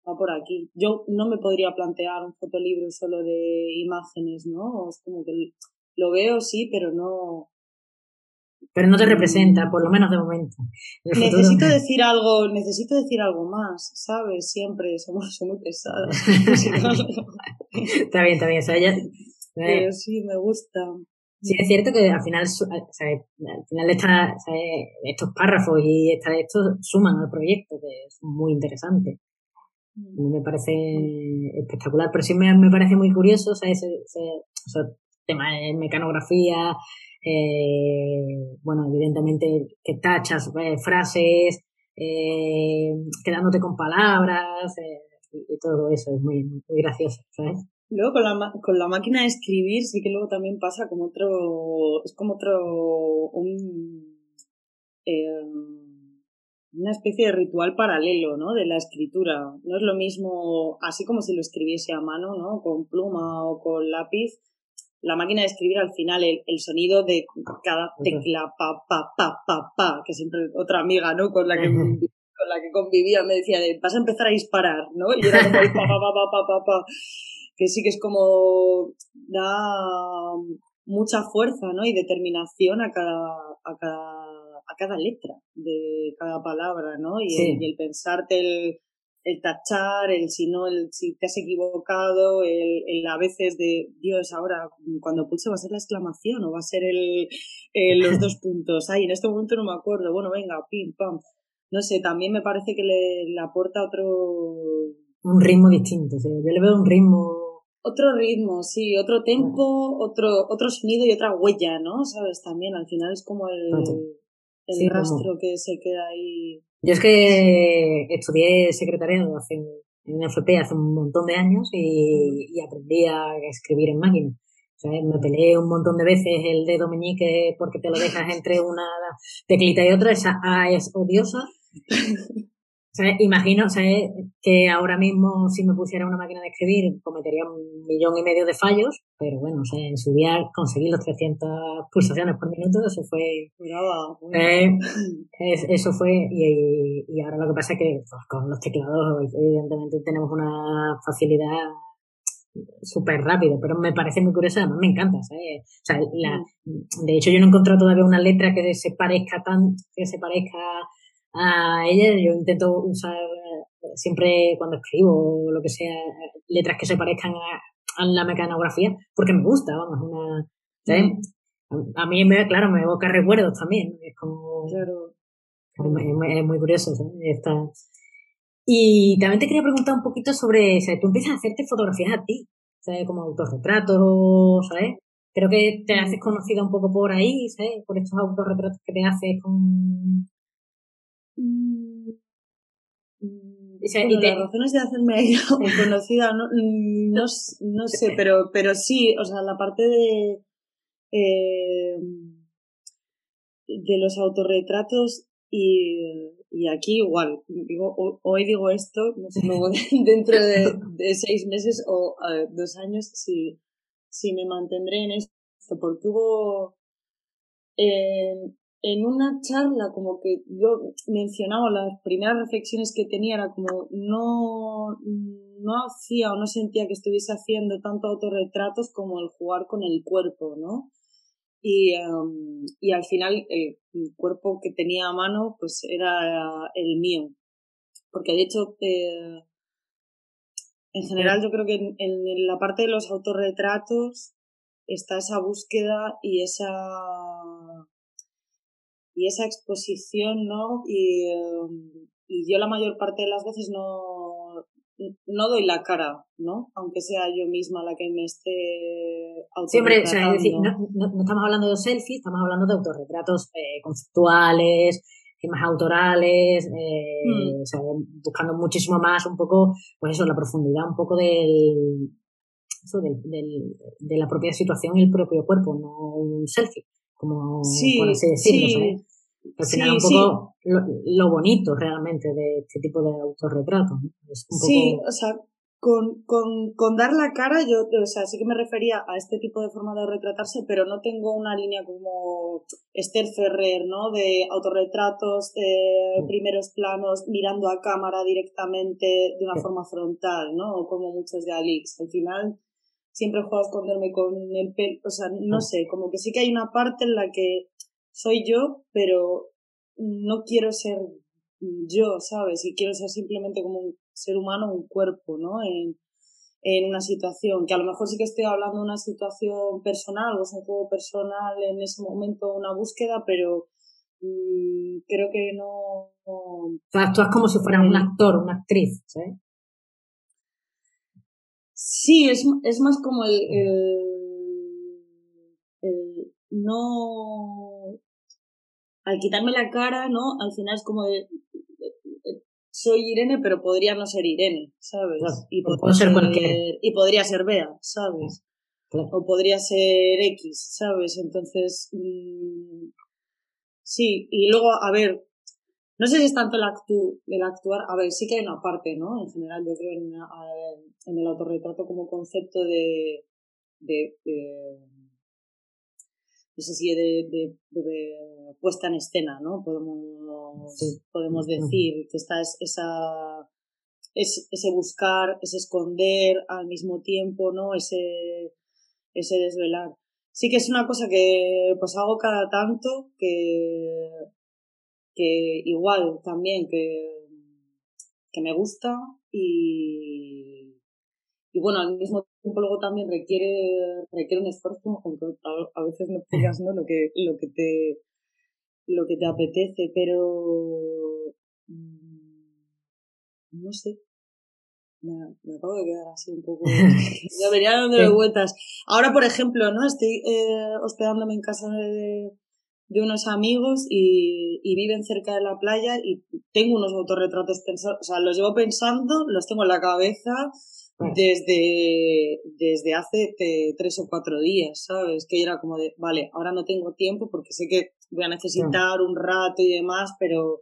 Va por aquí. Yo no me podría plantear un fotolibro solo de imágenes, ¿no? Es como que lo veo, sí, pero no, pero no te representa, por lo menos de momento. necesito decir algo, necesito decir algo más, ¿sabes? Siempre somos, muy pesadas. está bien, está bien. O sea, ya, pero sí, me gusta. Sí, es cierto que al final, sea, al final está, estos párrafos y esta, estos suman al proyecto, que es muy interesante. Mm. me parece espectacular, pero sí me, me parece muy curioso sea, ese, ese, tema de mecanografía, eh, bueno, evidentemente que tachas eh, frases, eh, quedándote con palabras eh, y, y, todo eso, es muy, muy gracioso, ¿sabes? Luego con la, con la máquina de escribir sí que luego también pasa como otro, es como otro, un, eh, una especie de ritual paralelo, ¿no? De la escritura. No es lo mismo, así como si lo escribiese a mano, ¿no? Con pluma o con lápiz. La máquina de escribir al final, el, el sonido de cada tecla, pa, pa, pa, pa, pa, que siempre otra amiga, ¿no? Con la que, con la que convivía me decía de, vas a empezar a disparar, ¿no? Y era como pa, pa, pa, pa, pa, pa que sí que es como da mucha fuerza ¿no? y determinación a cada, a cada, a cada letra de cada palabra, ¿no? Y, el, y el, pensarte el, el tachar, el si no, el si te has equivocado, el, el, a veces de Dios, ahora cuando pulse va a ser la exclamación o va a ser el, los dos puntos. Ay, en este momento no me acuerdo. Bueno, venga, pim, pam. No sé, también me parece que le, le aporta otro. Un ritmo distinto, yo le veo un ritmo otro ritmo, sí, otro tempo, otro, otro sonido y otra huella, ¿no? ¿Sabes? También al final es como el, el rastro que se queda ahí. Yo es que estudié secretariado hace, en FP hace un montón de años y, y aprendí a escribir en máquina. Me peleé un montón de veces el dedo meñique porque te lo dejas entre una teclita y otra. Esa A es odiosa. Imagino que ahora mismo si me pusiera una máquina de escribir cometería un millón y medio de fallos, pero bueno, en su día conseguí los 300 pulsaciones por minuto, eso fue... Eh, eso fue, y, ahora lo que pasa es que pues, con los teclados evidentemente tenemos una facilidad súper rápido, pero me parece muy curioso, además me encanta, mm. de hecho yo no he encontrado todavía una letra que se parezca tan, que se parezca a ella. Yo intento usar eh, siempre cuando escribo o lo que sea, letras que se parezcan a, la mecanografía, porque me gusta, vamos, una, A, mí, me, claro, me evoca recuerdos también, es como... Claro. Es, muy curioso, ¿sabes? Y también te quería preguntar un poquito sobre, o tú empiezas a hacerte fotografías a ti, ¿sabes? Como autorretratos, ¿sabes? Creo que te haces conocida un poco por ahí, ¿sabes? Por estos autorretratos que te haces con, Mm, mm, y las razones de hacerme conocida no, mm, no, no, sé, pero, pero sí, o sea, la parte de, eh, de los autorretratos y, y aquí igual, digo, hoy digo esto, no sé, luego dentro de, de, seis meses o dos años si, si me mantendré en esto, porque hubo, eh, en una charla como que yo mencionaba las primeras reflexiones que tenía era como no, no hacía o no sentía que estuviese haciendo tanto autorretratos como el jugar con el cuerpo, ¿no? Y, em, y al final el, cuerpo que tenía a mano pues era el mío. Porque de hecho, eh, en general yo creo que en la parte de los autorretratos está esa búsqueda y esa y esa exposición, ¿no? Y, em, y yo la mayor parte de las veces no, no doy la cara, ¿no? Aunque sea yo misma la que me esté Siempre, o sea, es decir, no, no, estamos hablando de selfies, estamos hablando de autorretratos eh, conceptuales, más autorales, eh, hmm. o sea, buscando muchísimo más un poco, pues eso, la profundidad un poco del, eso, del, del, de la propia situación y el propio cuerpo, no un selfie como sí, por así decirlo, sí. Al final un poco lo, bonito realmente de este tipo de autorretratos. Sí, o sea, con, con, con, dar la cara, yo, o sea, sí que me refería a este tipo de forma de retratarse, pero no tengo una línea como Esther Ferrer, ¿no? De autorretratos, de primeros planos, mirando a cámara directamente de una forma frontal, ¿no? Como muchos de Alix. Al final, siempre juego a esconderme con el pelo, o sea, no sé, como que sí que hay una parte en la que soy yo, pero no quiero ser yo, ¿sabes? Y quiero ser simplemente como un ser humano, un cuerpo, ¿no? En, en una situación, que a lo mejor sí que estoy hablando de una situación personal o es un juego personal en ese momento, una búsqueda, pero mm, creo que no... O sea, actúas como si fueras un actor, una actriz, ¿sí? Sí, es, es más como el, el, no... Al quitarme la cara, ¿no? Al final es como de, soy Irene, pero podría no ser Irene, ¿sabes? y, podría ser, y podría ser Bea, ¿sabes? O podría ser X, ¿sabes? Entonces, mm, sí, y luego, a ver, no sé si es tanto el, actu el actuar, a ver, sí que hay una parte, ¿no? En general, yo creo en, en el autorretrato como concepto de, de, no sé si de, de, de, puesta en escena, ¿no? Podemos, podemos decir que está esa, es, ese buscar, ese esconder al mismo tiempo, ¿no? Ese, ese desvelar. Sí que es una cosa que pues hago cada tanto, que que igual también que, que me gusta y, y bueno, al mismo tiempo luego también requiere, requiere un esfuerzo, aunque a, veces no tengas ¿no? lo que, lo que te lo que te apetece, pero mm, no sé. Me, me, acabo de quedar así un poco. ya venía dándole vueltas. Ahora, por ejemplo, ¿no? Estoy eh, hospedándome en casa de, de unos amigos y, y, viven cerca de la playa y tengo unos autorretratos pensados, o sea, los llevo pensando, los tengo en la cabeza desde, desde hace tres o cuatro días, ¿sabes? Que era como de, vale, ahora no tengo tiempo porque sé que voy a necesitar un rato y demás, pero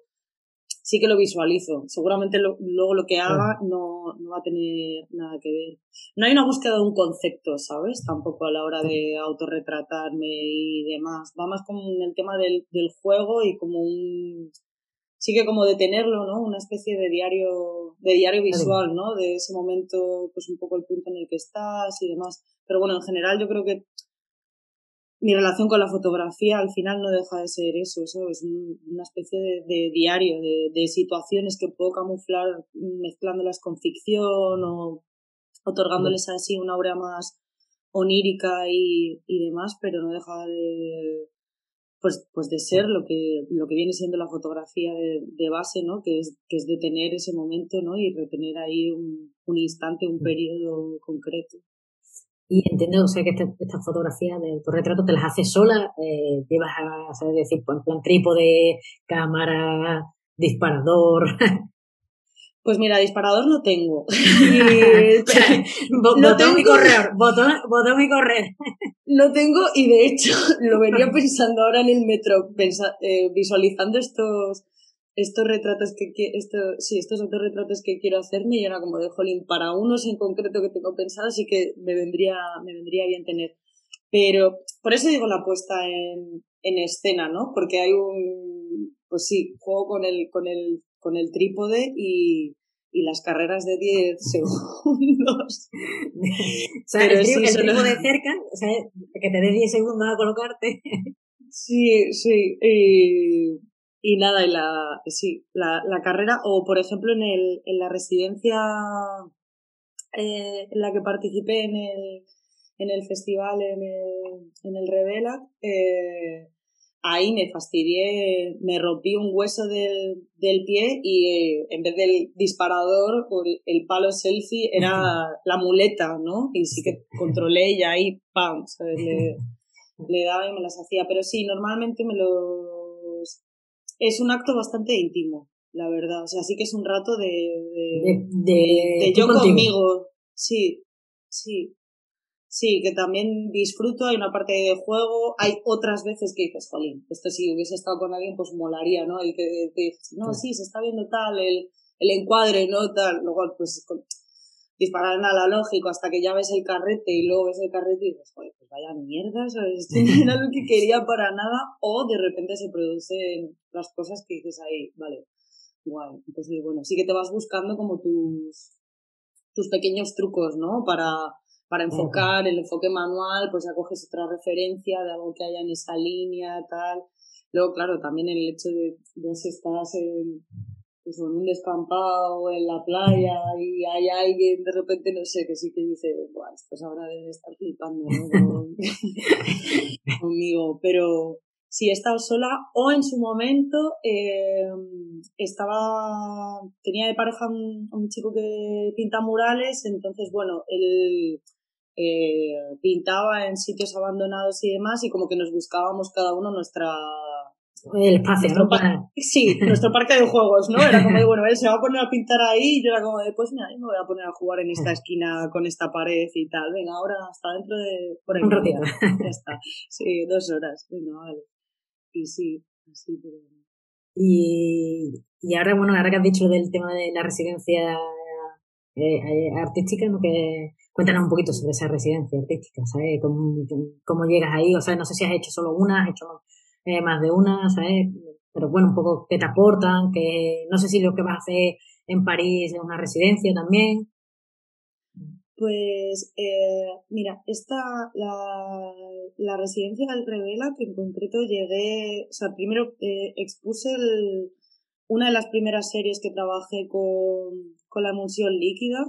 sí que lo visualizo. Seguramente luego lo que haga no, no va a tener nada que ver. No hay una búsqueda de un concepto, ¿sabes? Tampoco a la hora de autorretratarme y demás. Va más como en el tema del, del juego y como un sí que como de tenerlo, ¿no? Una especie de diario, de diario visual, ¿no? De ese momento, pues un poco el punto en el que estás y demás. Pero bueno, en general yo creo que mi relación con la fotografía al final no deja de ser eso, es Una especie de, diario, de, situaciones que puedo camuflar mezclándolas con ficción o otorgándoles así una obra más onírica y, y demás, pero no deja de, pues, pues de ser lo que, lo que viene siendo la fotografía de, de base, ¿no? Que es, que es detener ese momento, ¿no? Y retener ahí un, un instante, un periodo concreto. Y entiendo, o sea, que estas esta fotografías de autorretrato te las haces sola, eh, llevas a, ¿sabes? decir, pues, en plan trípode, cámara, disparador. Pues mira, disparador no tengo. no tengo... mi correo, botón, mi correo. no tengo y de hecho lo venía pensando ahora en el metro, eh, visualizando estos estos retratos que esto, sí, estos otros retratos que quiero hacerme y era como de jolín, para unos en concreto que tengo pensado sí que me vendría, me vendría bien tener. Pero por eso digo la puesta en, en escena, ¿no? Porque hay un, pues sí, juego con el, con el con el trípode y, y las carreras de 10 segundos. o sea, el, trípode cerca, o sea, que te dé 10 segundos a colocarte. sí, sí. Y, y nada, y la, sí, la, la carrera, o por ejemplo en, el, en la residencia eh, en la que participé en el, en el festival, en el, en el Revela, eh, ahí me fastidié, me rompí un hueso del, del pie y eh, en vez del disparador o el, palo selfie era la muleta, ¿no? Y sí que controlé y ahí, ¡pam! Le, le daba y me las hacía. Pero sí, normalmente me los... Es un acto bastante íntimo, la verdad. O sea, sí que es un rato de... De, de, yo conmigo. Sí, sí. Sí, que también disfruto, hay una parte de juego, hay otras veces que dices, jolín, esto si hubiese estado con alguien, pues molaría, ¿no? Y que te dices, no, sí, se está viendo tal, el, el encuadre, ¿no? Tal, luego, pues, disparar analógico hasta que ya ves el carrete y luego ves el carrete y dices, joder, pues vaya mierda, ¿sabes? Esto no era lo que quería para nada, o de repente se producen las cosas que dices ahí, vale, guay. Entonces, bueno, sí que te vas buscando como tus, tus pequeños trucos, ¿no? Para, para enfocar el enfoque manual, pues ya coges otra referencia de algo que haya en esa línea, tal. Luego, claro, también el hecho de, de si estás en, pues, en un descampado en la playa y hay alguien de repente, no sé, que sí que dice, Buah, esto ahora debe estar flipando ¿no? conmigo, pero si he estado sola o en su momento eh, estaba, tenía de pareja un, un, chico que pinta murales, entonces, bueno, él eh, pintaba en sitios abandonados y demás y como que nos buscábamos cada uno nuestra el espacio, ¿no? Sí, nuestro parque de juegos, ¿no? Era como de, bueno, él se va a poner a pintar ahí y yo era como de, pues mira, yo me voy a poner a jugar en esta esquina con esta pared y tal. Venga, ahora hasta dentro de... Por ahí Un ratito. Ya está. Sí, dos horas. Venga, vale. Y sí, así, pero... Y, y ahora, bueno, ahora que has dicho del tema de la residencia eh, eh, artística, ¿no? Que Cuéntanos un poquito sobre esa residencia artística, ¿sabes? ¿Cómo, llegas ahí? O sea, no sé si has hecho solo una, has hecho más de una, ¿sabes? Pero bueno, un poco qué te aportan, que no sé si lo que vas a hacer en París es una residencia también. Pues, eh, mira, esta, la, la residencia del Revela, que en concreto llegué, o sea, primero eh, expuse el, una de las primeras series que trabajé con, con la emulsión líquida,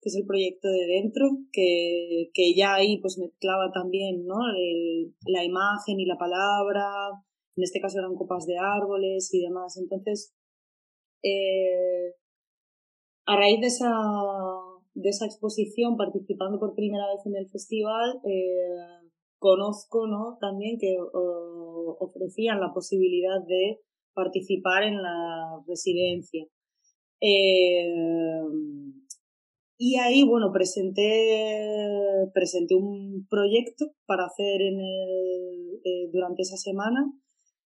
que es el proyecto de dentro, que, que ya ahí pues mezclaba también ¿no? La imagen y la palabra, en este caso eran copas de árboles y demás. Entonces, eh, a raíz de esa, de esa exposición, participando por primera vez en el festival, eh, conozco ¿no? también que ofrecían la posibilidad de participar en la residencia. Eh, y ahí, bueno, presenté, presenté un proyecto para hacer en el, eh, durante esa semana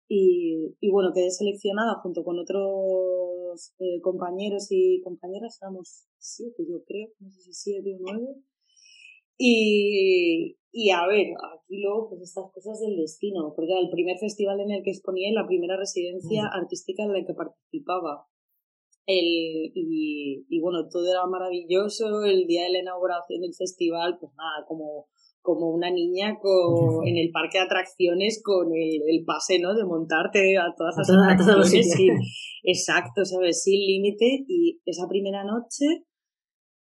y, y, bueno, quedé seleccionada junto con otros eh, compañeros y compañeras, éramos siete yo creo, no sé si siete o nueve. Y, y a ver, aquí luego, pues estas cosas del destino, porque era el primer festival en el que exponía y la primera residencia mm. artística en la que participaba. El, y, y bueno, todo era maravilloso, el día de la inauguración del festival, pues nada, como, como una niña con, en el parque de atracciones con el, el pase, ¿no? De montarte a todas las atracciones. exacto, ¿sabes? Sin límite. Y esa primera noche,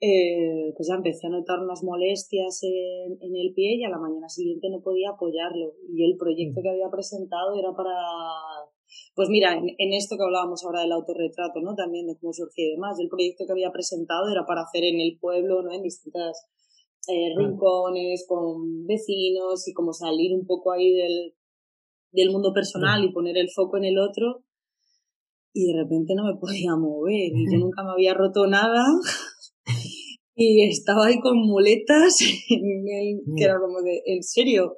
eh, pues ya empecé a notar unas molestias en, en, el pie y a la mañana siguiente no podía apoyarlo. Y el proyecto mm. que había presentado era para, pues mira, en, esto que hablábamos ahora del autorretrato, ¿no? También de cómo surgió y demás. El proyecto que había presentado era para hacer en el pueblo, ¿no? En distintas eh, rincones, con vecinos y como salir un poco ahí del, del mundo personal y poner el foco en el otro. Y de repente no me podía mover y yo nunca me había roto nada y estaba ahí con muletas, en que era como de, ¿en serio?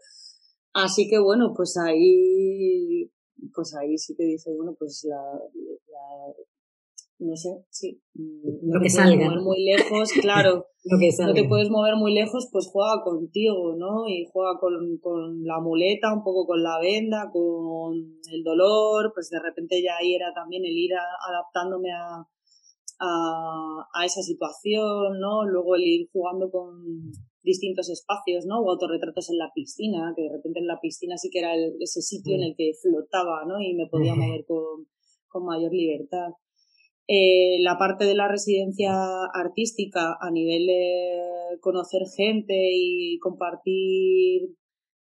Así que bueno, pues ahí, pues ahí sí que dice, bueno, pues la, la no sé, sí. No Lo te puedes mover muy lejos, claro. Lo que no te puedes mover muy lejos, pues juega contigo, ¿no? Y juega con, con la muleta, un poco con la venda, con el dolor, pues de repente ya ahí era también el ir adaptándome a, a, a, esa situación, ¿no? Luego el ir jugando con distintos espacios, ¿no? O autorretratos en la piscina, que de repente en la piscina sí que era ese sitio en el que flotaba, ¿no? Y me podía mover con, con mayor libertad. Eh, la parte de la residencia artística a nivel de conocer gente y compartir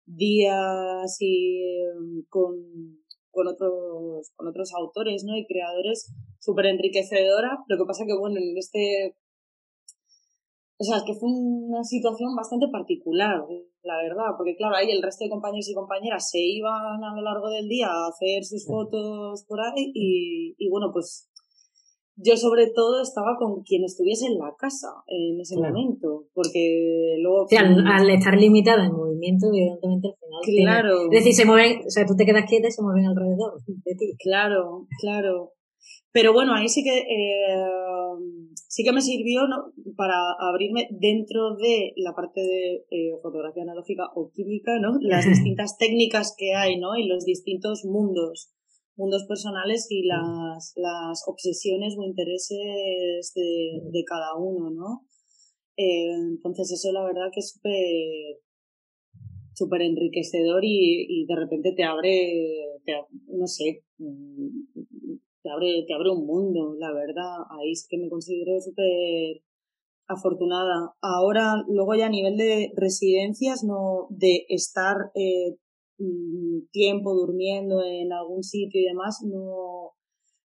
días y mm, con con otros, con otros autores, ¿no? Y creadores súper enriquecedora. Lo que pasa que, bueno, en este... O sea, es que fue una situación bastante particular, la verdad, porque claro, ahí el resto de compañeros y compañeras se iban a lo largo del día a hacer sus fotos por ahí y, y bueno, pues yo sobre todo estaba con quien estuviese en la casa en ese momento, porque luego... al, estar limitada en movimiento, evidentemente al final... Claro. es decir, se mueven, o sea, tú te quedas quieta y se mueven alrededor de ti. Claro, claro. Pero bueno, ahí sí que eh, sí que me sirvió ¿no? para abrirme dentro de la parte de eh, fotografía analógica o química, ¿no? Las distintas técnicas que hay, ¿no? Y los distintos mundos mundos personales y las, las obsesiones o intereses de, de cada uno, ¿no? Eh, entonces eso la verdad que es súper súper enriquecedor y, y, de repente te abre, no sé, te abre, te abre un mundo, la verdad. Ahí es que me considero súper afortunada. Ahora, luego ya a nivel de residencias, no de estar eh, Mm, tiempo durmiendo en algún sitio y demás, no,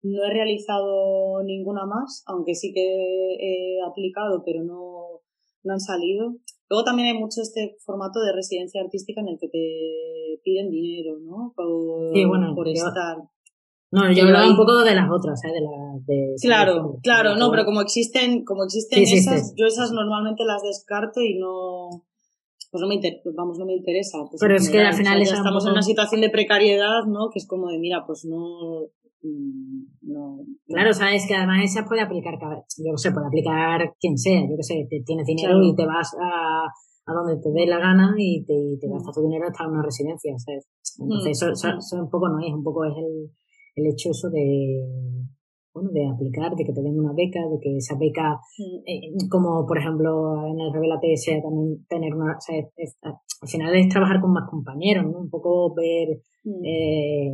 no he realizado ninguna más, aunque sí que he aplicado, pero no, no han salido. Luego también hay mucho este formato de residencia artística en el que te piden dinero, ¿no? Por, por estar. No, yo hablaba un poco de las otras, ¿eh? De las de claro, claro, no, pero como existen, como existen esas, yo esas normalmente las descarto y no, pues no me vamos, no me interesa. Pues Pero es que al final estamos en una situación de precariedad, ¿no? Que es como de, mira, pues no, mm, no. Claro, sabes que además esa puede aplicar, yo sé, puede aplicar quien sea, yo que sé, te, tienes dinero y te vas a, a donde te dé la gana y te, te mm. gastas tu dinero hasta una residencia, ¿sabes? Entonces, mm. eso, eso, un poco no es, un poco es el, el hecho eso de, bueno, de aplicar, de que te den una beca, de que esa beca, eh, como por ejemplo en el Revelate sea también tener una, o sea, al final es trabajar con más compañeros, ¿no? Un poco ver, mm. eh,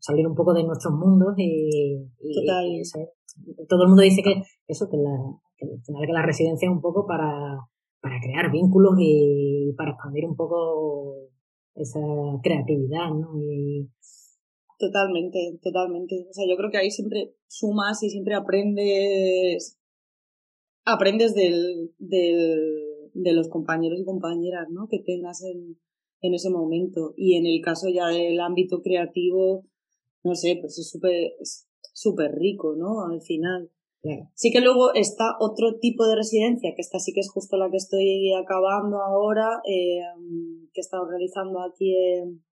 salir un poco de nuestros mundos y, todo el mundo dice que eso, que, la, que al final que la residencia es un poco para, para crear vínculos y para expandir un poco esa creatividad, ¿no? Y, Totalmente, totalmente. O sea, yo creo que ahí siempre sumas y siempre aprendes, aprendes del, del, de los compañeros y compañeras, ¿no? Que tengas en, en ese momento. Y en el caso ya del ámbito creativo, no sé, pues es súper súper rico, ¿no? Al final. Sí que luego está otro tipo de residencia, que esta sí que es justo la que estoy acabando ahora, eh, que he estado realizando aquí en,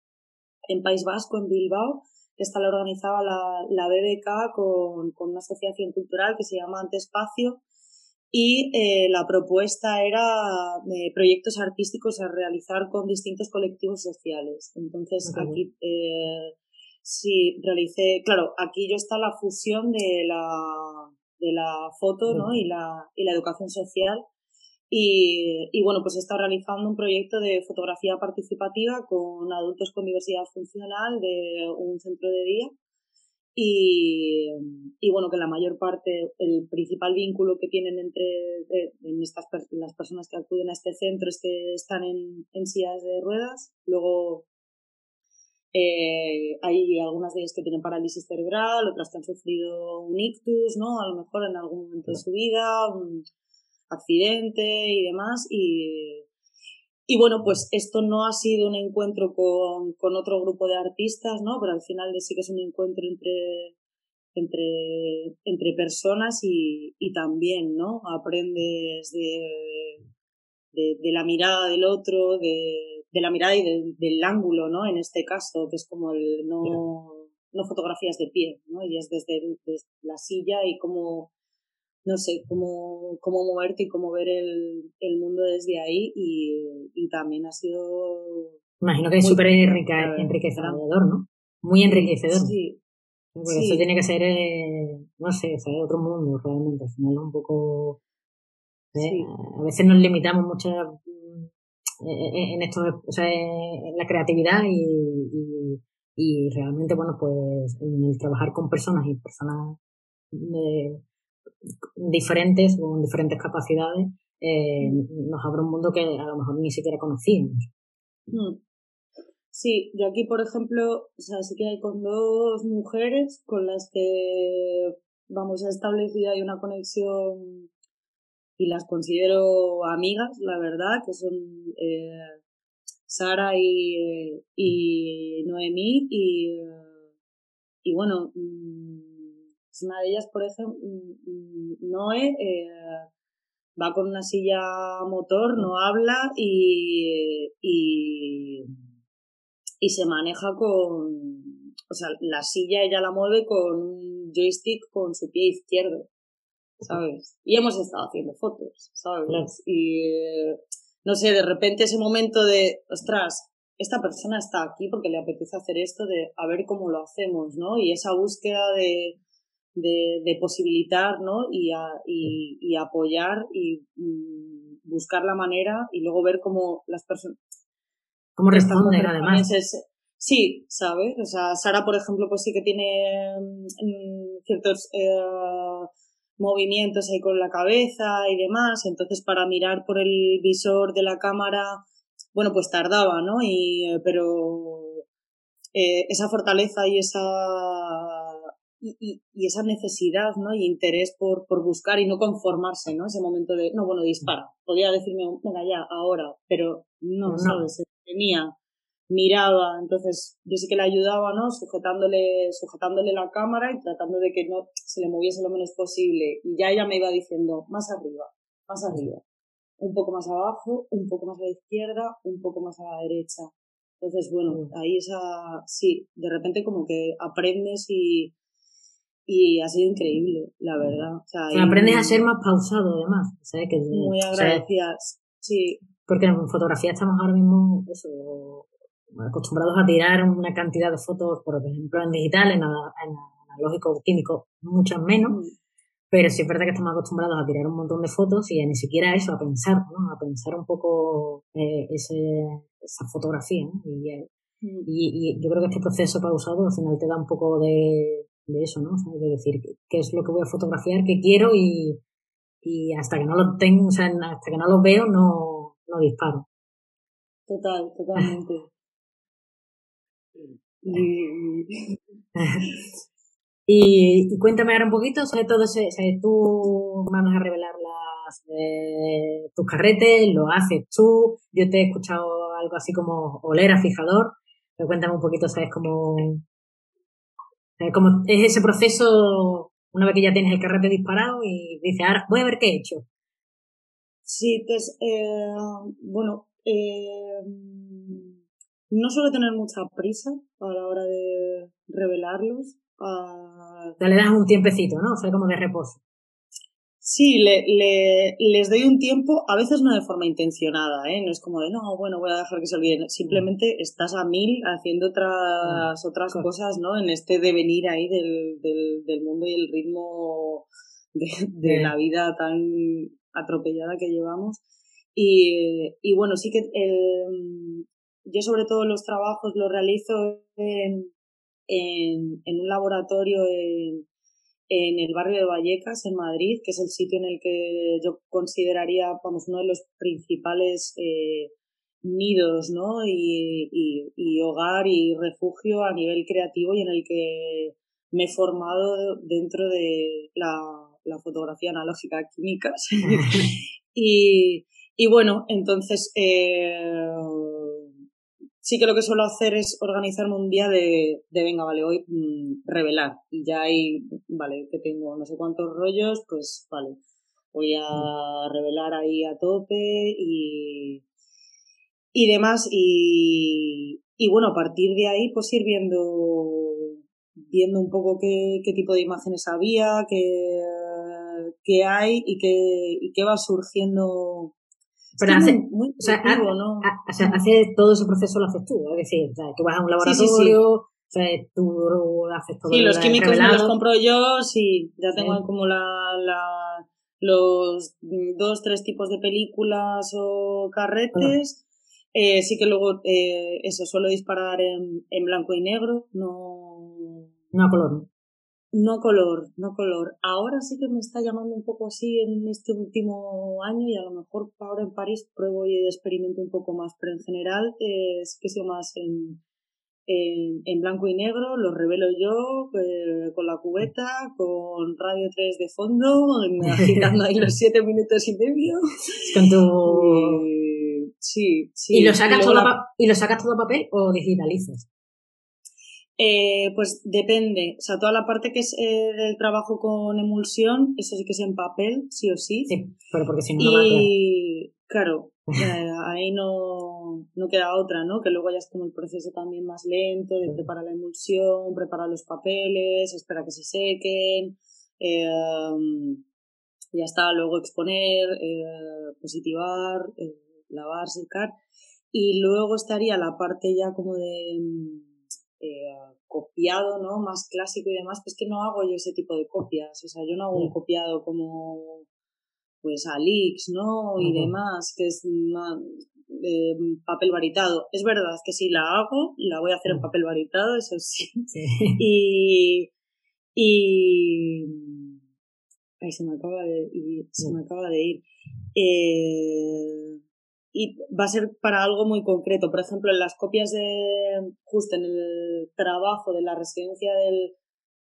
en, País Vasco, en Bilbao. Esta la organizaba la, la BBK con, con, una asociación cultural que se llama Antespacio y eh, la propuesta era de proyectos artísticos a realizar con distintos colectivos sociales. Entonces aquí eh, sí realicé, claro, aquí yo está la fusión de la, de la foto ¿no? y, la, y la educación social. Y, y bueno, pues estado realizando un proyecto de fotografía participativa con adultos con diversidad funcional de un centro de día y, y, bueno, que la mayor parte, el principal vínculo que tienen entre en estas, las personas que acuden a este centro es que están en, en sillas de ruedas. Luego eh, hay algunas de ellas que tienen parálisis cerebral, otras que han sufrido un ictus, ¿no? A lo mejor en algún momento de su vida, un accidente y demás. Y, y bueno, pues esto no ha sido un encuentro con, con otro grupo de artistas, ¿no? Pero al final sí que es un encuentro entre, entre, entre personas y, y también, ¿no? Aprendes de, de, de, la mirada del otro, de, de la mirada y del ángulo, ¿no? En este caso, que es como el no, no fotografías de pie, ¿no? Y es desde, desde la silla y cómo no sé, cómo, cómo moverte y cómo ver el, el mundo desde ahí y, y también ha sido... Imagino que es súper enriquecedor, ¿no? Muy enriquecedor. Sí. Porque eso tiene que ser, eh, no sé, o otro mundo realmente. Al final es un poco... Eh, a veces nos limitamos mucho eh, en esto, o sea, en la creatividad y, y, y realmente, bueno, pues en el trabajar con personas y personas de, diferentes, con diferentes capacidades, eh, nos abre un mundo que a lo mejor ni siquiera conocíamos. Hmm. Sí, yo aquí, por ejemplo, o sea, sí que hay con dos mujeres con las que vamos a establecer una conexión y las considero amigas, la verdad, que son eh, Sara y, y Noemí y, y bueno, mm, una de ellas, por ejemplo, mm, mm, Noé, eh, va con una silla motor, no habla y, y, y se maneja con, o sea, la silla ella la mueve con un joystick con su pie izquierdo, ¿sabes? Y hemos estado haciendo fotos, ¿sabes? Y, no sé, de repente ese momento de, ostras, esta persona está aquí porque le apetece hacer esto de a ver cómo lo hacemos, ¿no? Y esa búsqueda de, de, de posibilitar, ¿no? Y, a, y, y apoyar y mm, buscar la manera y luego ver cómo las personas... Cómo responden, además. sí, ¿sabes? O sea, Sara, por ejemplo, pues sí que tiene mm, ciertos eh, movimientos ahí con la cabeza y demás, entonces para mirar por el visor de la cámara, bueno, pues tardaba, ¿no? Y, eh, pero eh, esa fortaleza y esa y, y, esa necesidad, ¿no? Y interés por, por buscar y no conformarse, ¿no? Ese momento de, no, bueno, dispara. Podía decirme, venga ya, ahora, pero no, ¿sabes? Tenía, miraba, entonces yo sí que le ayudaba, ¿no? Sujetándole, sujetándole la cámara y tratando de que no se le moviese lo menos posible. Y ya ella me iba diciendo, más arriba, más arriba, un poco más abajo, un poco más a la izquierda, un poco más a la derecha. Entonces, bueno, ahí esa, sí, de repente como que aprendes y, y ha sido increíble, la verdad. O sea, aprendes a ser más pausado, además. ¿sabes? Que, muy agradecidas, sí. Porque en fotografía estamos ahora mismo eso, acostumbrados a tirar una cantidad de fotos, por ejemplo, en digital, en, analógico, químico, muchas menos. Mm. Pero sí es verdad que estamos acostumbrados a tirar un montón de fotos y ni siquiera eso, a pensar, ¿no? A pensar un poco eh, ese, esa fotografía, ¿no? Y, eh, mm. y, y, yo creo que este proceso pausado al final te da un poco de, de eso, ¿no? O de decir qué es lo que voy a fotografiar, qué quiero y, y hasta que no lo tengo, o sea, hasta que no lo veo, no, no disparo. Total, totalmente. y, y, cuéntame ahora un poquito sobre todo, ese, tú vamos a revelar las, eh, tus carretes, lo haces tú, yo te he escuchado algo así como olera, fijador. Pero cuéntame un poquito, ¿sabes cómo, cómo es ese proceso una vez que ya tienes el carrete disparado y dices, ahora voy a ver qué he hecho? Sí, pues, eh, bueno, eh, no suele tener mucha prisa a la hora de revelarlos. Uh, le das un tiempecito, ¿no? O sea, como de reposo. Sí, le, le, les doy un tiempo, a veces no de forma intencionada, ¿eh? No es como de, no, bueno, voy a dejar que se olviden. Simplemente estás a mil haciendo otras, otras cosas, ¿no? En este devenir ahí del, del, del mundo y el ritmo de, de la vida tan atropellada que llevamos. Y, y bueno, sí que el, yo sobre todo los trabajos los realizo en, en, en un laboratorio en, en el barrio de Vallecas, en Madrid, que es el sitio en el que yo consideraría, vamos, uno de los principales eh, nidos, ¿no? Y, y, y, hogar y refugio a nivel creativo y en el que me he formado dentro de la, la fotografía analógica química. y, y bueno, entonces eh, sí que lo que suelo hacer es organizarme un día de, de venga, vale, hoy mm, revelar. Y ya hay, vale, que tengo no sé cuántos rollos, pues vale, voy a mm. revelar ahí a tope y, y demás. Y, y bueno, a partir de ahí, pues ir viendo, viendo un poco qué, qué tipo de imágenes había, qué, qué hay y qué, y qué va surgiendo pero hace, muy o sea, ¿no? o sea, hace todo ese proceso lo haces tú, es decir, o sea, tú vas a un laboratorio, o sea, tú haces todo Sí, los químicos me los compro yo, sí, ya tengo como la, la, los dos, tres tipos de películas o carretes. Eh, sí que luego eh, eso suelo disparar en, en blanco y negro, no. No a color. No color, no color. Ahora sí que me está llamando un poco así en este último año y a lo mejor ahora en París pruebo y experimento un poco más, pero en general eh, sí que sido más en, en, en, blanco y negro, los revelo yo eh, con la cubeta, con Radio 3 de fondo, agitando ahí los siete minutos y medio. Con tu... sí, sí. ¿Y lo, sacas todo ¿Y lo sacas todo a papel o digitalizas? Eh, pues depende. O sea, toda la parte que es eh, del trabajo con emulsión, eso sí que es en papel, sí o sí. Sí, pero porque si no, y, claro, eh, ahí no, no queda otra, ¿no? Que luego ya es como el proceso también más lento de preparar la emulsión, preparar los papeles, espera que se sequen, eh, ya está, luego exponer, eh, positivar, lavar, secar. Y luego estaría la parte ya como de eh, copiado, ¿no? Más clásico y demás, pues que no hago yo ese tipo de copias, o sea, yo no hago un copiado como pues Alix, ¿no? Y demás, que es eh, papel varitado. Es verdad que si la hago, la voy a hacer en papel varitado, eso sí. y, y ay, se me acaba de, y se me acaba de ir. Eh, y va a ser para algo muy concreto. Por ejemplo, en las copias de, justo en el trabajo de la residencia del,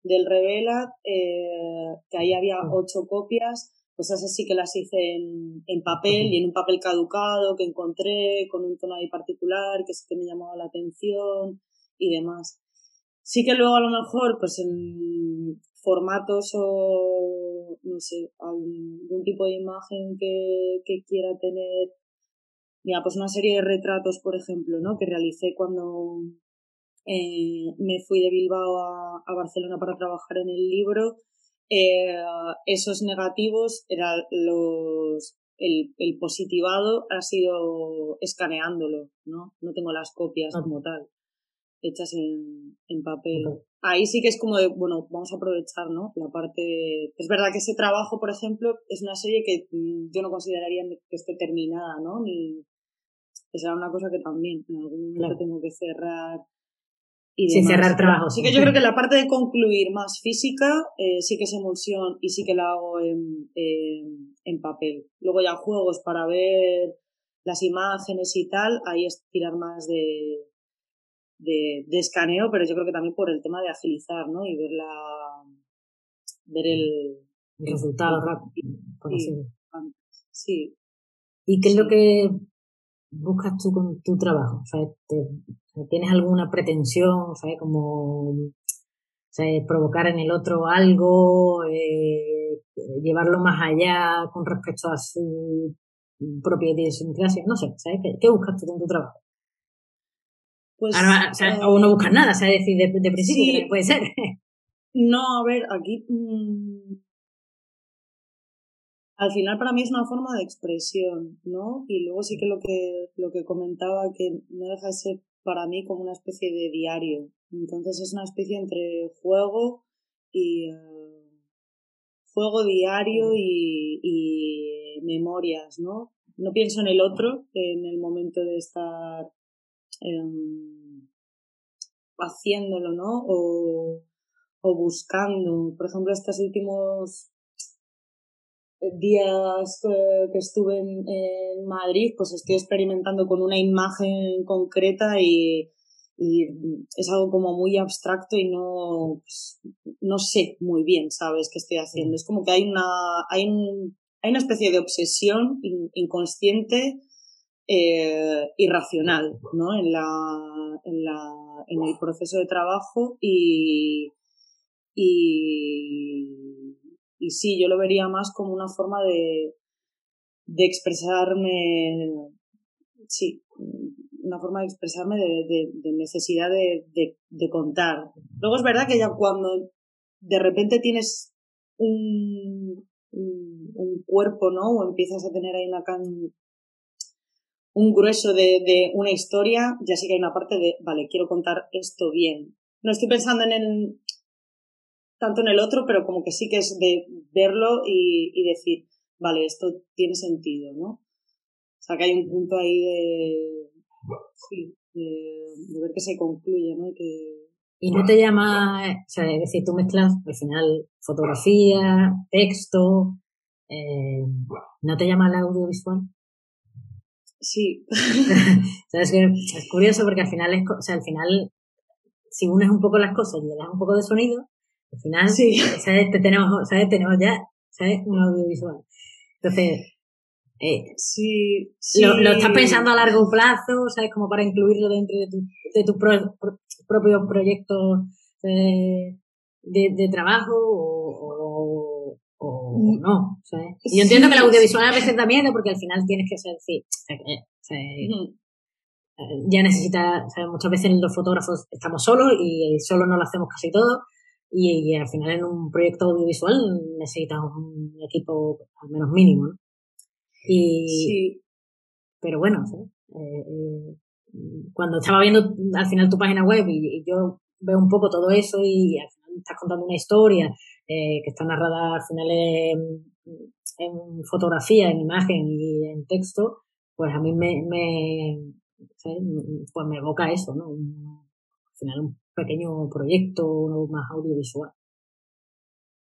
del Revela, eh, que ahí había ocho copias, pues esas sí que las hice en, en papel y en un papel caducado que encontré con un tono ahí particular que sí que me llamaba la atención y demás. Sí que luego a lo mejor, pues en formatos o, no sé, algún tipo de imagen que, que quiera tener Mira, pues una serie de retratos, por ejemplo, ¿no? Que realicé cuando eh, me fui de Bilbao a, a, Barcelona para trabajar en el libro. Eh, esos negativos eran los el, el, positivado ha sido escaneándolo, ¿no? No tengo las copias como tal, hechas en, en papel. Ahí sí que es como de, bueno, vamos a aprovechar, ¿no? La parte... Es verdad que ese trabajo, por ejemplo, es una serie que mm, yo no consideraría que esté terminada, ¿no? Ni, esa era una cosa que también en algún momento tengo que cerrar. Y Sin cerrar trabajo. Así que yo creo que la parte de concluir más física eh, sí que es emulsión y sí que la hago en, en papel. Luego ya juegos para ver las imágenes y tal, ahí es tirar más de, de, de, escaneo, pero yo creo que también por el tema de agilizar, ¿no? Y ver la ver el, el resultado rápido. Sí. sí. ¿Y qué es lo que buscas tú con tu trabajo? ¿Tienes alguna pretensión, ¿sabes? Como provocar en el otro algo, eh, llevarlo más allá con respecto a su propia idiosincrasia, no sé, ¿sabes? ¿Qué, buscas tú con tu trabajo? Pues, o, no buscas nada, ¿sabes? Decir, de, de principio, puede ser. No, a ver, aquí mm, al final para mí es una forma de expresión, ¿no? Y luego sí que lo que, lo que comentaba, que no deja de ser para mí como una especie de diario. Entonces es una especie entre juego y eh, juego diario y, y, memorias, ¿no? No pienso en el otro en el momento de estar em, haciéndolo, ¿no? O, o buscando. Por ejemplo, estos últimos días que, estuve en, Madrid, pues estoy experimentando con una imagen concreta y, es algo como muy abstracto y no, pues, no sé muy bien, ¿sabes?, qué estoy haciendo. Es como que hay una, hay hay una especie de obsesión inconsciente eh, irracional, ¿no?, en la, en la, en el proceso de trabajo y, y y sí, yo lo vería más como una forma de, de expresarme, sí, una forma de expresarme de, necesidad de, de, contar. Luego es verdad que ya cuando de repente tienes un, un, cuerpo, ¿no? O empiezas a tener ahí una can, un grueso de una historia, ya sí que hay una parte de, vale, quiero contar esto bien. No estoy pensando en el, tanto en el otro, pero como que sí que es de verlo y, y decir, vale, esto tiene sentido, ¿no? O sea, que hay un punto ahí de, sí, de, ver que se concluye, ¿no? Y, que... y no te llama, o sea, es decir, tú mezclas al final fotografía, texto, eh, ¿no te llama el audiovisual? Sí. es, que es curioso porque al final es, o sea, al final, si unes un poco las cosas y le das un poco de sonido, al final, sí. ¿sabes? tenemos, ¿sabes? Tenemos ya, ¿sabes? Un audiovisual. Entonces, eh, sí, sí. Lo, lo, estás pensando a largo plazo, ¿sabes? Como para incluirlo dentro de tus de tu pro, propios proyectos de, de, trabajo o, o, mm. no, ¿sabes? Y yo entiendo que el audiovisual a veces da miedo porque al final tienes que ser, sí, ya necesita, ¿sabes? muchas veces los fotógrafos estamos solos y solo no lo hacemos casi todo y, al final en un proyecto audiovisual necesitas un equipo al menos mínimo, ¿no? Y, sí. Pero bueno, eh, eh, cuando estaba viendo al final tu página web y, yo veo un poco todo eso y al final estás contando una historia eh, que está narrada al final en, en, fotografía, en imagen y en texto, pues a mí me, me pues me evoca eso, ¿no? al final un pequeño proyecto más audiovisual.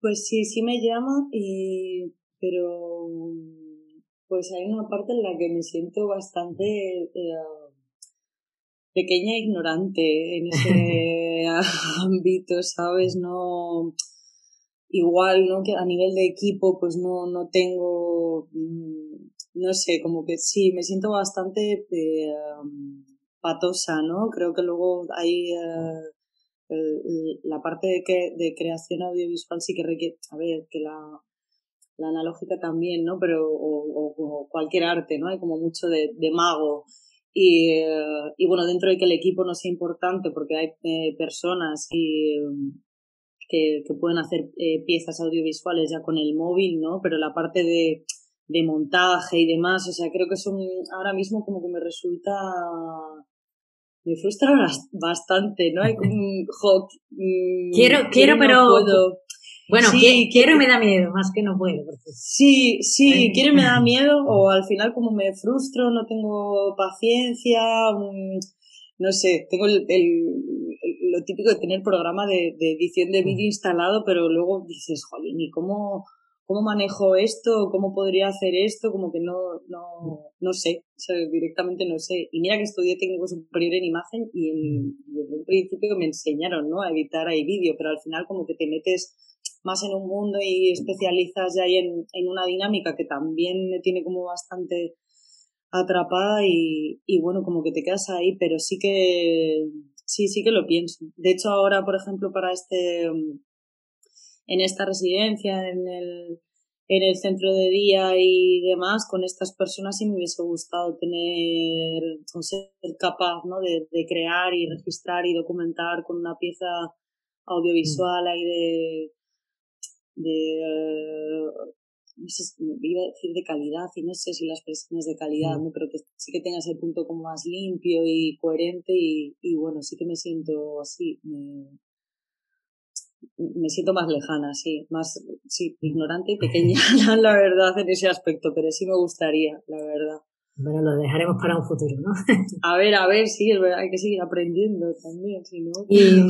Pues sí, sí me llama, y, pero pues hay una parte en la que me siento bastante eh, pequeña e ignorante en ese ámbito, ¿sabes? No igual, ¿no? Que a nivel de equipo, pues no, no tengo, mm, no sé, como que sí, me siento bastante eh, patosa, ¿no? Creo que luego hay eh, la parte de, que, de creación audiovisual sí que requiere, a ver, que la, la analógica también, ¿no? Pero, o, o, cualquier arte, ¿no? Hay como mucho de, de mago. Y, eh, y, bueno, dentro de que el equipo no sea importante, porque hay eh, personas y, que, que, pueden hacer eh, piezas audiovisuales ya con el móvil, ¿no? Pero la parte de, de montaje y demás, o sea, creo que son ahora mismo como que me resulta me frustra bastante, ¿no? Hay como un mm, quiero, quiero, pero. Bueno, quiero y me da miedo, más que no puedo. Sí, sí, quiero y me da miedo, o al final como me frustro, no tengo paciencia, mm, no sé, tengo el, lo típico de tener programa de, de edición de vídeo instalado, pero luego dices, jolín, ¿y cómo, ¿cómo manejo esto? ¿Cómo podría hacer esto? Como que no, no, no sé, o sea, directamente no sé. Y mira que estudié técnico superior en imagen y en, un principio me enseñaron, ¿no? A editar ahí vídeo, pero al final como que te metes más en un mundo y especializas ya ahí en, en una dinámica que también me tiene como bastante atrapada y, y bueno, como que te quedas ahí, pero sí que, sí, sí que lo pienso. De hecho, ahora, por ejemplo, para este, en esta residencia, en el, en el centro de día y demás, con estas personas sí me hubiese gustado tener, o ser capaz, ¿no? De, de crear y registrar y documentar con una pieza audiovisual ahí de, de no sé, iba a decir de calidad y no sé si las expresión de calidad, ¿no? pero que sí que tenga ese punto como más limpio y coherente y, y bueno, sí que me siento así, me, me siento más lejana, sí, más sí, ignorante y pequeña, la verdad, en ese aspecto, pero sí me gustaría, la verdad. Bueno, lo dejaremos para un futuro, ¿no? a ver, a ver, sí, hay que seguir aprendiendo también, si no. Y,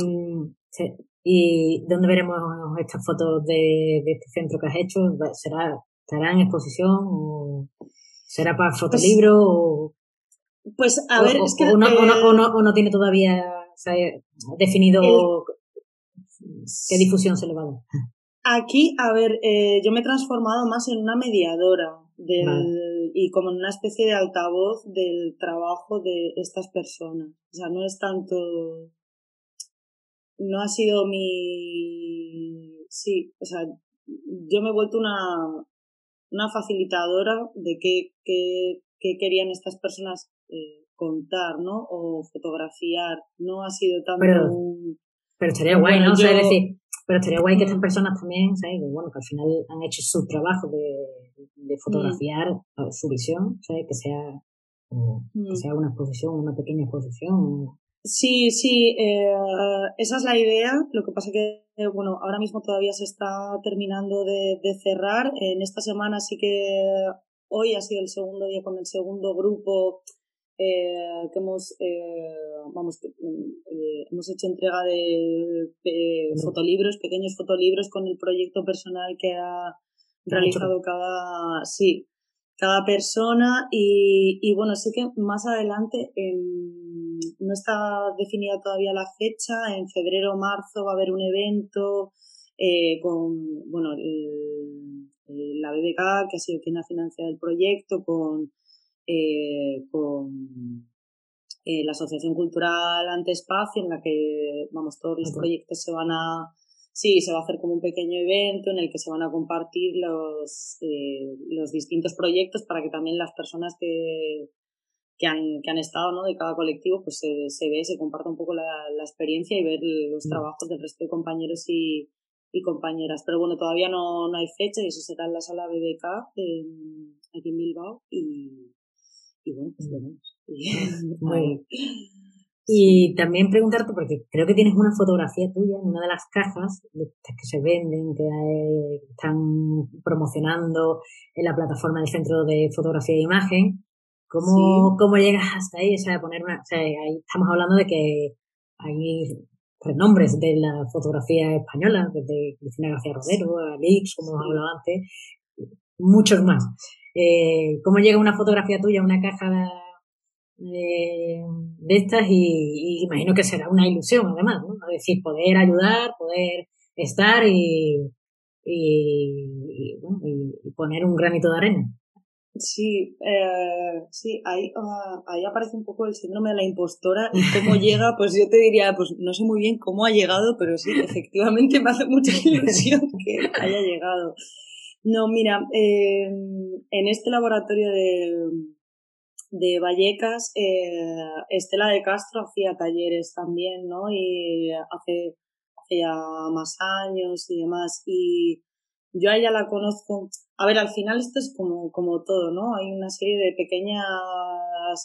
¿Y dónde veremos estas fotos de, de, este centro que has hecho? ¿Será, ¿Estará en exposición o será para fotolibro? pues a ver, es que... O no, o, no, tiene todavía definido qué difusión se le va a dar. Aquí, a ver, eh, yo me he transformado más en una mediadora del, y como en una especie de altavoz del trabajo de estas personas. O sea, no es tanto no ha sido mi... Sí, o sea, yo me he vuelto una, una facilitadora de qué, qué, qué querían estas personas eh, contar, ¿no? O fotografiar. No ha sido tanto pero, un... Pero estaría guay, ¿no? O sea, decir, pero estaría guay que estas personas también, ¿sabes? Que, bueno, que al final han hecho su trabajo de, de fotografiar su visión, ¿sabes? Que sea, que sea una exposición, una pequeña exposición, Sí, sí, eh, esa es la idea. Lo que pasa que, bueno, ahora mismo todavía se está terminando de, de, cerrar. En esta semana sí que hoy ha sido el segundo día con el segundo grupo eh, que hemos, eh, vamos, eh, hemos hecho entrega de, de, fotolibros, pequeños fotolibros con el proyecto personal que ha realizado cada, sí, cada persona. Y, y bueno, sí que más adelante en, no está definida todavía la fecha, en febrero o marzo va a haber un evento eh, con, bueno, la BBK, que ha sido quien ha financiado el proyecto, con, eh, con eh, la Asociación Cultural Antespacio, en la que, vamos, todos los proyectos se van a, Sí, se va a hacer como un pequeño evento en el que se van a compartir los, eh, los distintos proyectos para que también las personas que, que, han, que han estado ¿no? de cada colectivo pues se, se ve, se comparta un poco la, la experiencia y ver los mm. trabajos del resto de compañeros y, y compañeras. Pero bueno, todavía no, no hay fecha y eso será en la sala BBK aquí en Bilbao y, y bueno, pues veremos. Bueno. Y también preguntarte, porque creo que tienes una fotografía tuya en una de las cajas que se venden, que están promocionando en la plataforma del Centro de Fotografía e Imagen. ¿Cómo, ¿cómo llegas hasta ahí? O sea, poner una, o sea, ahí estamos hablando de que hay nombres de la fotografía española, desde Cristina García Rodero, Alix, como hemos hablado antes, muchos más. Eh, ¿Cómo llega una fotografía tuya a una caja de, de estas y, imagino que será una ilusión además, ¿no? Es decir, poder ayudar, poder estar y, y, bueno, y poner un granito de arena. Sí, eh, sí, ahí, uh, ahí aparece un poco el síndrome de la impostora y cómo llega, pues yo te diría, pues no sé muy bien cómo ha llegado, pero sí, efectivamente me hace mucha ilusión que haya llegado. No, mira, eh, en este laboratorio de, de Vallecas, eh, Estela de Castro hacía talleres también, ¿no? Y hace, hace ya más años y demás. Y yo a ella la conozco. A ver, al final esto es como, como todo, ¿no? Hay una serie de pequeñas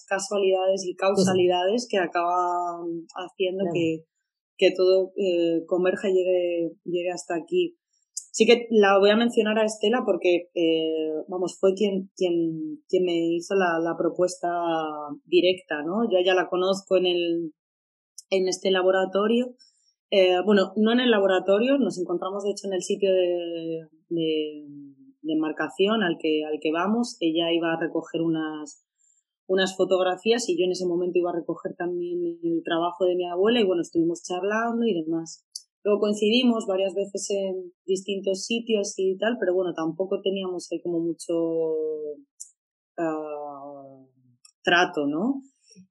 casualidades y causalidades que acaban haciendo que, que todo eh, converja y llegue, llegue hasta aquí. Sí que la voy a mencionar a Estela porque, eh, vamos, fue quien, quien, quien me hizo la, la propuesta directa, ¿no? Yo ya la conozco en el, en este laboratorio. Eh, bueno, no en el laboratorio, nos encontramos de hecho en el sitio de, de, de al que, al que vamos. Ella iba a recoger unas, unas fotografías y yo en ese momento iba a recoger también el trabajo de mi abuela y bueno, estuvimos charlando y demás. Luego coincidimos varias veces en distintos sitios y tal, pero bueno, tampoco teníamos ahí como mucho, uh, trato, ¿no?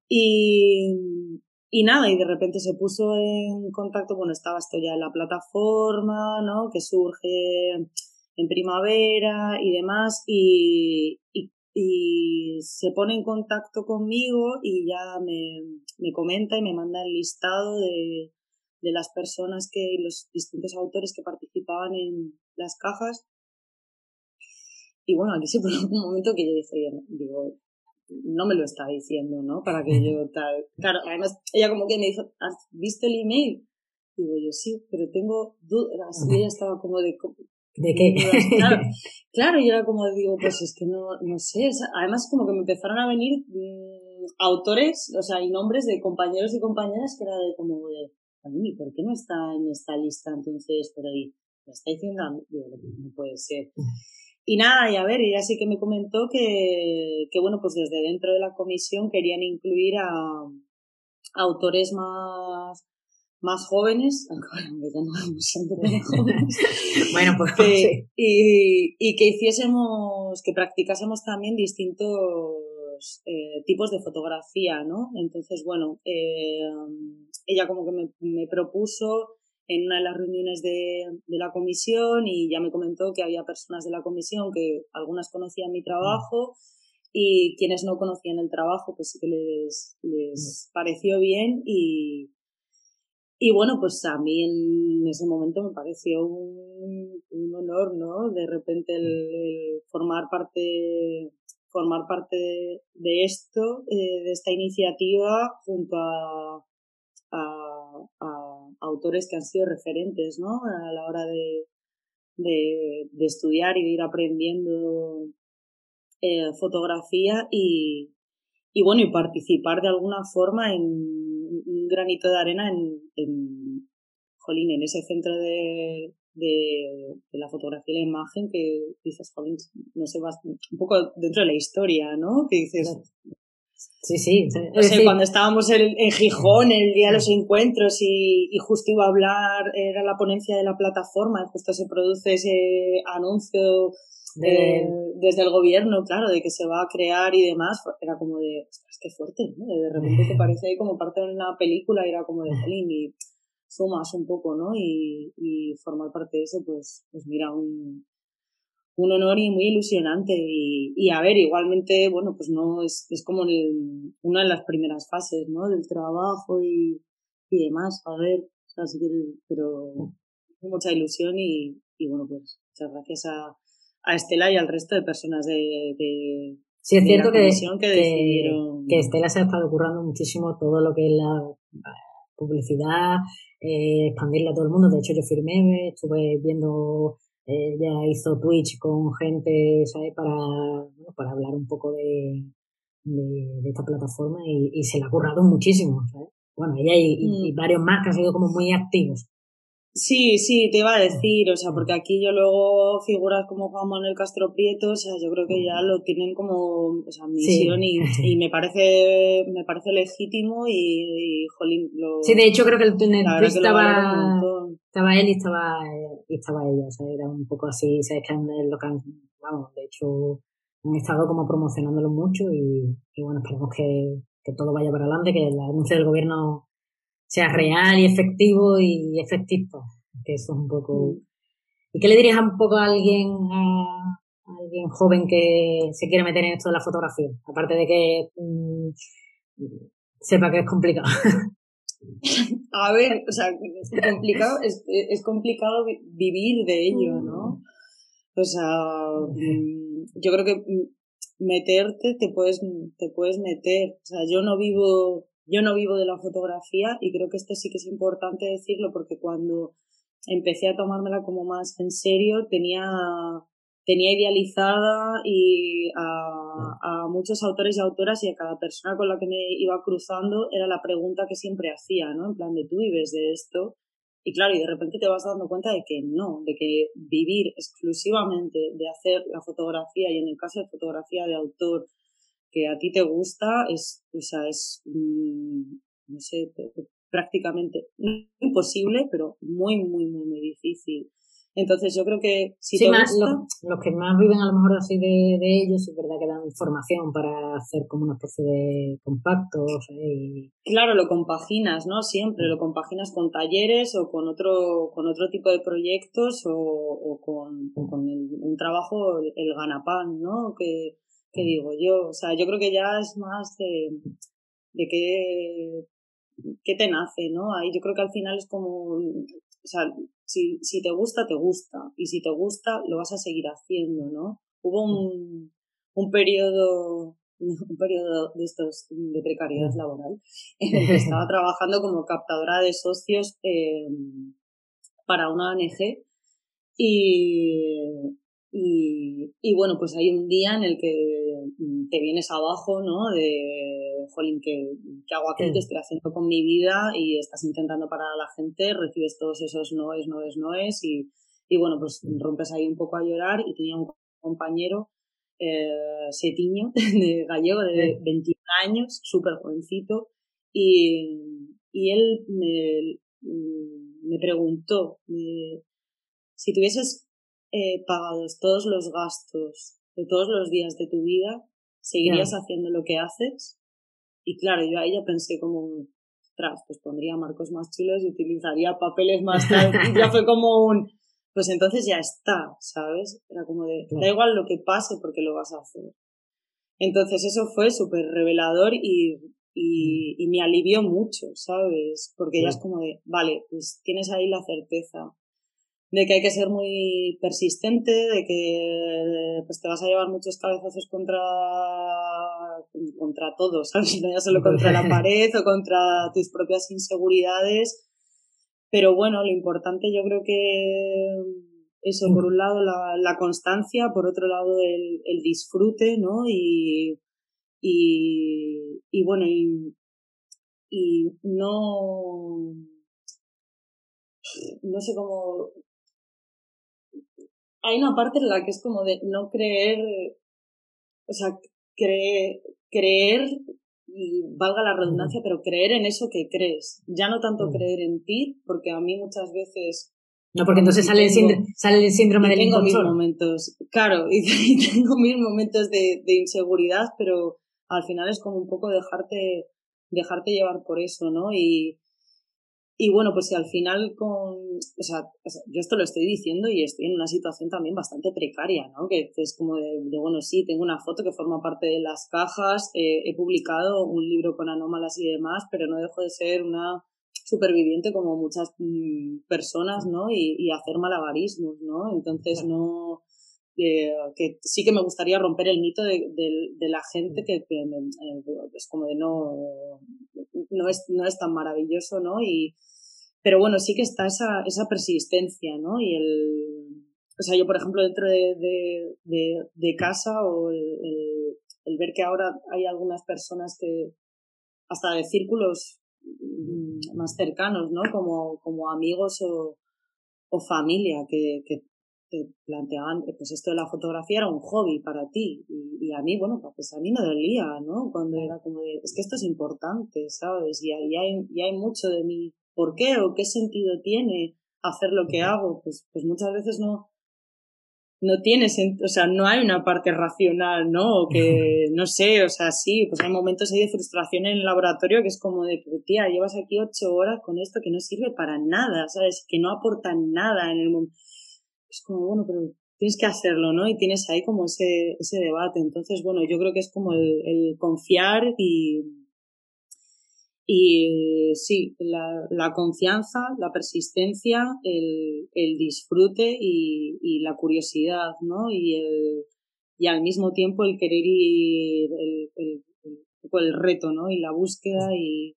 Y, y nada, y de repente se puso en contacto, bueno, estaba esto ya en la plataforma, ¿no? Que surge en primavera y demás, y, y, se pone en contacto conmigo y ya me, me comenta y me manda el listado de, de las personas que, los distintos autores que participaban en las cajas. Y bueno, aquí se pone un momento que yo dije, digo, no me lo está diciendo, ¿no? Para que yo tal. Claro, además, ella como que me dijo, ¿has visto el email? Digo yo, sí, pero tengo dudas. Y ella estaba como de. ¿De qué? Claro, claro, yo era como, digo, pues es que no, no sé. Además, como que me empezaron a venir mm, autores, o sea, y nombres de compañeros y compañeras que era de como de, ¿y por qué no está en esta lista entonces? Pero ahí, ¿me está diciendo? Digo, no puede ser. Y nada, y a ver, ella sí que me comentó que, que bueno, pues desde dentro de la comisión querían incluir a, autores más, más jóvenes, bueno, pues que, y, y, que hiciésemos, que practicásemos también distintos eh, tipos de fotografía, ¿no? Entonces, bueno, eh, ella como que me, me propuso en una de las reuniones de, de, la comisión y ya me comentó que había personas de la comisión que algunas conocían mi trabajo y quienes no conocían el trabajo pues sí que les, les pareció bien y, y bueno, pues a mí en ese momento me pareció un, un honor, ¿no? De repente el, formar parte formar parte de, esto, eh, de esta iniciativa junto a, autores que han sido referentes, ¿no? A la hora de, de, de estudiar y de ir aprendiendo eh, fotografía y, y bueno, y participar de alguna forma en un granito de arena en, en jolín, en ese centro de, de, de, la fotografía y la imagen que dices, jolín, no sé, vas un poco dentro de la historia, ¿no? Que dices, Sí, sí. No sé, cuando estábamos en, en, Gijón, el día de los encuentros, y, y, justo iba a hablar, era la ponencia de la plataforma, y justo se produce ese anuncio de... desde el gobierno, claro, de que se va a crear y demás, era como de, ostras, qué fuerte, ¿no? De repente te parece ahí como parte de una película y era como de, y sumas un poco, ¿no? Y, y formar parte de eso, pues, pues mira, un, un honor y muy ilusionante. Y, y a ver, igualmente, bueno, pues no es, es como el, una de las primeras fases, ¿no? Del trabajo y, y demás. A ver, así que, pero mucha ilusión y, y bueno, pues muchas gracias a, a Estela y al resto de personas de, de Sí, es cierto que, que, que, Estela se ha estado currando muchísimo todo lo que es la publicidad, eh, expandirla a todo el mundo. De hecho, yo firmé, estuve viendo ella hizo Twitch con gente, ¿sabes? Para, bueno, para hablar un poco de, de, esta plataforma y, y, se la ha currado muchísimo, ¿sabes? Bueno, ella y, y, mm. varios más que han sido como muy activos. Sí, sí, te iba a decir, o sea, porque aquí yo luego figuras como Juan Manuel Castro Prieto, o sea, yo creo que ya lo tienen como, o sea, misión y, y, me parece, me parece legítimo y, y jolín, lo... Sí, de hecho creo que el túnel estaba, estaba él y estaba, y estaba ella, o sea, era un poco así, sabes que lo que han, vamos, de hecho, han estado como promocionándolo mucho y, y bueno, esperemos que, que todo vaya para adelante, que el anuncio del gobierno sea real y efectivo y efectivo, que eso es un poco... Mm. ¿Y qué le dirías un poco a alguien, a, alguien joven que se quiere meter en esto de la fotografía? Aparte de que mm, sepa que es complicado. A ver, o sea, es complicado, es, es complicado vivir de ello, ¿no? O sea, mm, yo creo que meterte te puedes, te puedes meter. O sea, yo no vivo yo no vivo de la fotografía y creo que esto sí que es importante decirlo porque cuando empecé a tomármela como más en serio tenía tenía idealizada y a, a, muchos autores y autoras y a cada persona con la que me iba cruzando era la pregunta que siempre hacía, ¿no? En plan de tú vives de esto. Y claro, y de repente te vas dando cuenta de que no, de que vivir exclusivamente de hacer la fotografía y en el caso de fotografía de autor que a ti te gusta es, o sea, es, mm, no sé, prácticamente imposible, pero muy, muy, muy, muy difícil. Entonces yo creo que si sí, te más, gusta... los, que más viven a lo mejor así de, de, ellos, es verdad que dan información para hacer como una especie de compactos. Y... Claro, lo compaginas, ¿no? Siempre lo compaginas con talleres o con otro, con otro tipo de proyectos o, o con, o con el, un trabajo, el, el ganapán, ¿no? Que, que digo yo, o sea, yo creo que ya es más de, de qué, qué te nace, ¿no? Ahí yo creo que al final es como, o sea, si, si te gusta, te gusta, y si te gusta, lo vas a seguir haciendo, ¿no? Hubo un, un periodo, un periodo de estos de precariedad laboral en el que estaba trabajando como captadora de socios eh, para una ONG y, y, y bueno, pues hay un día en el que te vienes abajo, ¿no? De, jolín, ¿qué, qué hago aquí? ¿Qué estoy haciendo con mi vida? Y estás intentando parar a la gente, recibes todos esos noes, noes, noes y, y bueno, pues rompes ahí un poco a llorar y tenía un compañero, eh, Setiño, de gallego, de 21 años, súper jovencito, y, y él me, me preguntó, me, si tuvieses eh, pagados todos los gastos de todos los días de tu vida, ¿seguirías haciendo lo que haces? Y claro, yo ahí ya pensé como, ostras, pues pondría marcos más chulos y utilizaría papeles más y ya fue como un, pues entonces ya está, ¿sabes? Era como de, da igual lo que pase porque lo vas a hacer. Entonces eso fue súper revelador y, y, y, me alivió mucho, ¿sabes? Porque ya es como de, vale, pues tienes ahí la certeza de que hay que ser muy persistente, de que pues te vas a llevar muchos cabezazos contra contra todo, ¿sabes? No ya solo contra la pared o contra tus propias inseguridades. Pero bueno, lo importante yo creo que eso, por un lado la, la constancia, por otro lado el, el disfrute, ¿no? Y, y, y bueno, y, y no, no sé cómo, hay una parte en la que es como de no creer, o sea, creer, creer y valga la redundancia, pero creer en eso que crees. Ya no tanto creer en ti, porque a mí muchas veces... No, porque entonces sale, tengo, el síndrome, sale el síndrome del Tengo mis momentos, claro, y, tengo mis momentos de, de inseguridad, pero al final es como un poco dejarte, dejarte llevar por eso, ¿no? Y, y bueno, pues si al final con, o sea, yo esto lo estoy diciendo y estoy en una situación también bastante precaria, ¿no? Que es como de, de bueno, sí, tengo una foto que forma parte de las cajas, eh, he publicado un libro con anómalas y demás, pero no dejo de ser una superviviente como muchas mmm, personas, ¿no? Y, y, hacer malabarismos, ¿no? Entonces no, eh, que sí que me gustaría romper el mito de, de, de la gente que, que eh, es como de no, no es, no es tan maravilloso, ¿no? Y, pero bueno, sí que está esa, esa persistencia, ¿no? Y el, o sea, yo por ejemplo dentro de, de, de, de casa o el, el, el, ver que ahora hay algunas personas que, hasta de círculos más cercanos, ¿no? Como, como amigos o, o familia que, que te planteaban, pues esto de la fotografía era un hobby para ti. Y, y, a mí, bueno, pues a mí me dolía, ¿no? Cuando era como de, es que esto es importante, ¿sabes? Y, y hay, y hay mucho de mi por qué o qué sentido tiene hacer lo que hago. Pues, pues muchas veces no, no tiene o sea, no hay una parte racional, ¿no? O que, no sé, o sea, sí, pues hay momentos ahí de frustración en el laboratorio que es como de, pero tía, llevas aquí ocho horas con esto que no sirve para nada, ¿sabes? Que no aporta nada en el mundo es como, bueno, pero tienes que hacerlo, ¿no? Y tienes ahí como ese, ese debate. Entonces, bueno, yo creo que es como el, el confiar y, y sí, la, la confianza, la persistencia, el, el disfrute y, y la curiosidad, ¿no? Y el, y al mismo tiempo el querer ir, el, el, el, el reto, ¿no? Y la búsqueda y,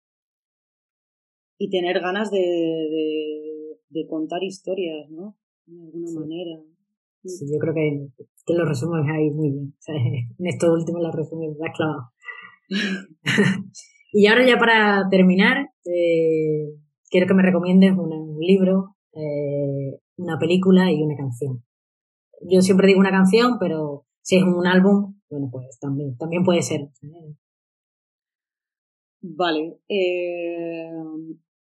y tener ganas de, de, de contar historias, ¿no? de alguna sí. manera. Sí, yo creo que, que lo resumes ahí muy bien. O sea, en esto último lo resumes, la clavado. y ahora ya para terminar, eh, quiero que me recomiendes un libro, eh, una película y una canción. Yo siempre digo una canción, pero si es un álbum, bueno, pues también, también puede ser. Vale. Eh,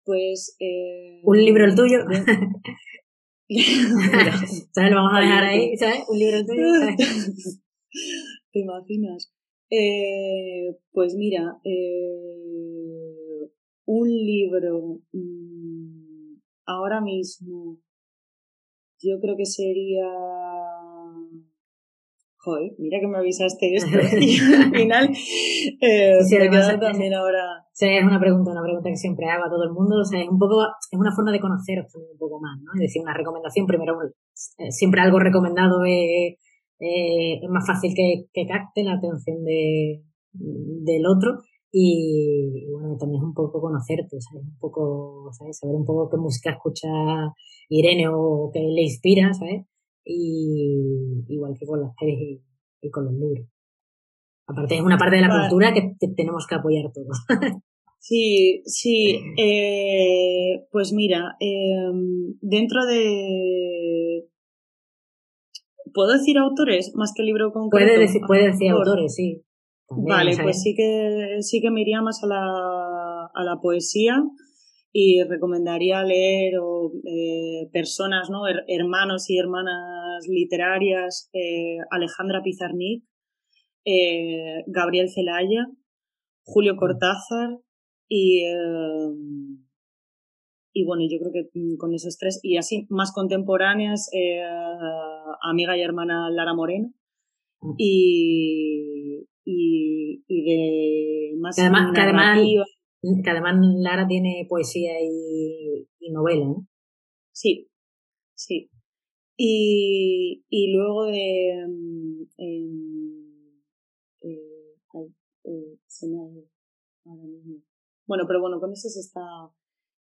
pues. ¿Un libro el tuyo? ¿Sabes? Lo vamos a dejar ahí, ¿sabes? Un libro tuyo. ¿Te imaginas? Eh, pues mira, eh, un libro mm, ahora mismo yo creo que sería joder, mira que me avisaste esto. y al final, eh, Sí, me además queda es- también ahora. Es una pregunta, una pregunta que siempre hago a todo el mundo. O sea, es un poco, es una forma de conoceros también un poco más, ¿no? Es decir, una recomendación, primero, eh, siempre algo recomendado es, eh, es más fácil que, que capte la atención de, del otro. Y, bueno, también es un poco conocerte, ¿sabes? Un poco, ¿sabes? Saber un poco qué música escucha Irene o qué le inspira, ¿sabes? Y igual que con las pelis y, y con los libros. Aparte, es una parte de la Vale. cultura que, que tenemos que apoyar todos. Sí, sí. eh, pues mira, eh, dentro de. ¿Puedo decir autores más que libro concreto? Puede decir, puede decir autores, sí. También, Vale, ¿sabes? pues sí que sí que me iría más a la, a la poesía y recomendaría leer o, eh, personas, ¿no? Her- hermanos y hermanas literarias, eh, Alejandra Pizarnik, eh, Gabriel Celaya, Julio Cortázar y y bueno, yo creo que mm, con esos tres y así más contemporáneas, eh, amiga y hermana Lara Moreno y, y, y de más Que además- que además-. Que además Lara tiene poesía y, y novela, ¿no? Sí, sí. Y, y luego de... mm, eh, eh, se me ha ido ahora mismo. Bueno, pero bueno, con eso se está,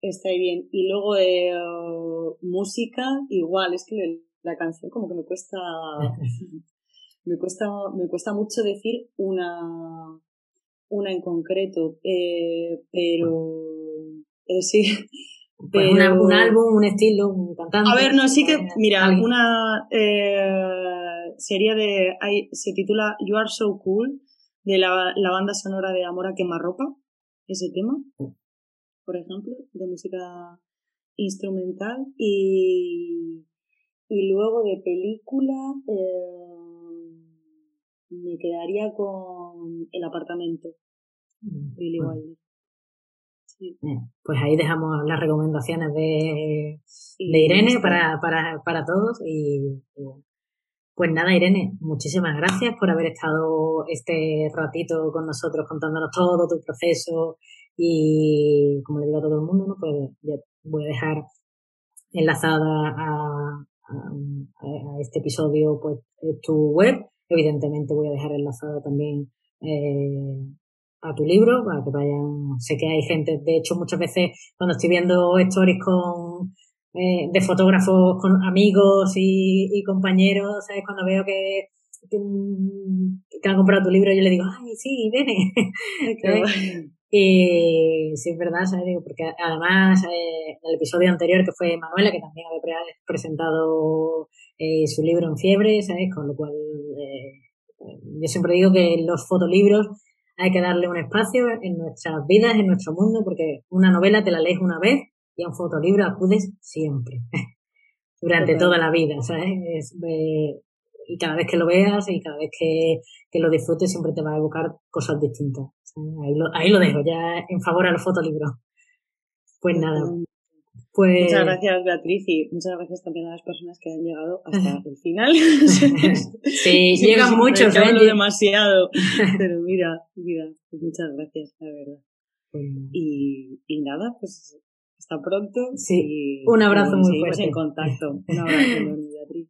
está bien. Y luego eh, música, igual, es que le- la canción como que me cuesta... me cuesta, me cuesta mucho decir una, una en concreto, eh, pero eh, sí. Pues una- pero- un álbum, un estilo, un cantante. a ver, no, sí que, mira, Alguien. una eh, serie de, hay- se titula You Are So Cool, de la, la banda sonora de Amor a Quemarropa, ese tema, por ejemplo, de música instrumental, y, y luego de película, eh, me quedaría con El apartamento, de Billy Bueno, Wilder. Sí, Pues ahí dejamos las recomendaciones de, de Irene para, para, para todos y, y bueno. Pues nada, Irene, muchísimas gracias por haber estado este ratito con nosotros contándonos todo tu proceso y como le digo a todo el mundo, ¿no? pues ya voy a dejar enlazada a, a, a este episodio pues tu web. Evidentemente voy a dejar enlazada también eh, a tu libro para que vayan. Sé que hay gente, de hecho muchas veces cuando estoy viendo stories con eh, de fotógrafos con amigos y, y compañeros, ¿sabes? Cuando veo que, que, mm, que han comprado tu libro, yo le digo, ay, sí, viene. Y sí, es verdad, ¿sabes? Digo, porque además eh, en el episodio anterior que fue Manuela, que también había pre- presentado eh, su libro en fiebre, ¿sabes? Con lo cual eh, yo siempre digo que los fotolibros hay que darle un espacio en nuestras vidas, en nuestro mundo, porque una novela te la lees una vez y a un fotolibro acudes siempre, durante toda la vida, ¿sabes? Es, eh, y cada vez que lo veas y cada vez que, que lo disfrutes siempre te va a evocar cosas distintas. Ahí, lo, ahí lo dejo, ya en favor a los fotolibros. Pues nada, pues... Muchas gracias, Beatriz, y muchas gracias también a las personas que han llegado hasta el final. Sí, llegan muchos, que ¿eh? hablo demasiado. Pero mira, mira, pues muchas gracias, la verdad. Pues. Y, y nada, pues hasta pronto. Sí, y- un abrazo muy fuerte. en contacto. Un abrazo Beatriz.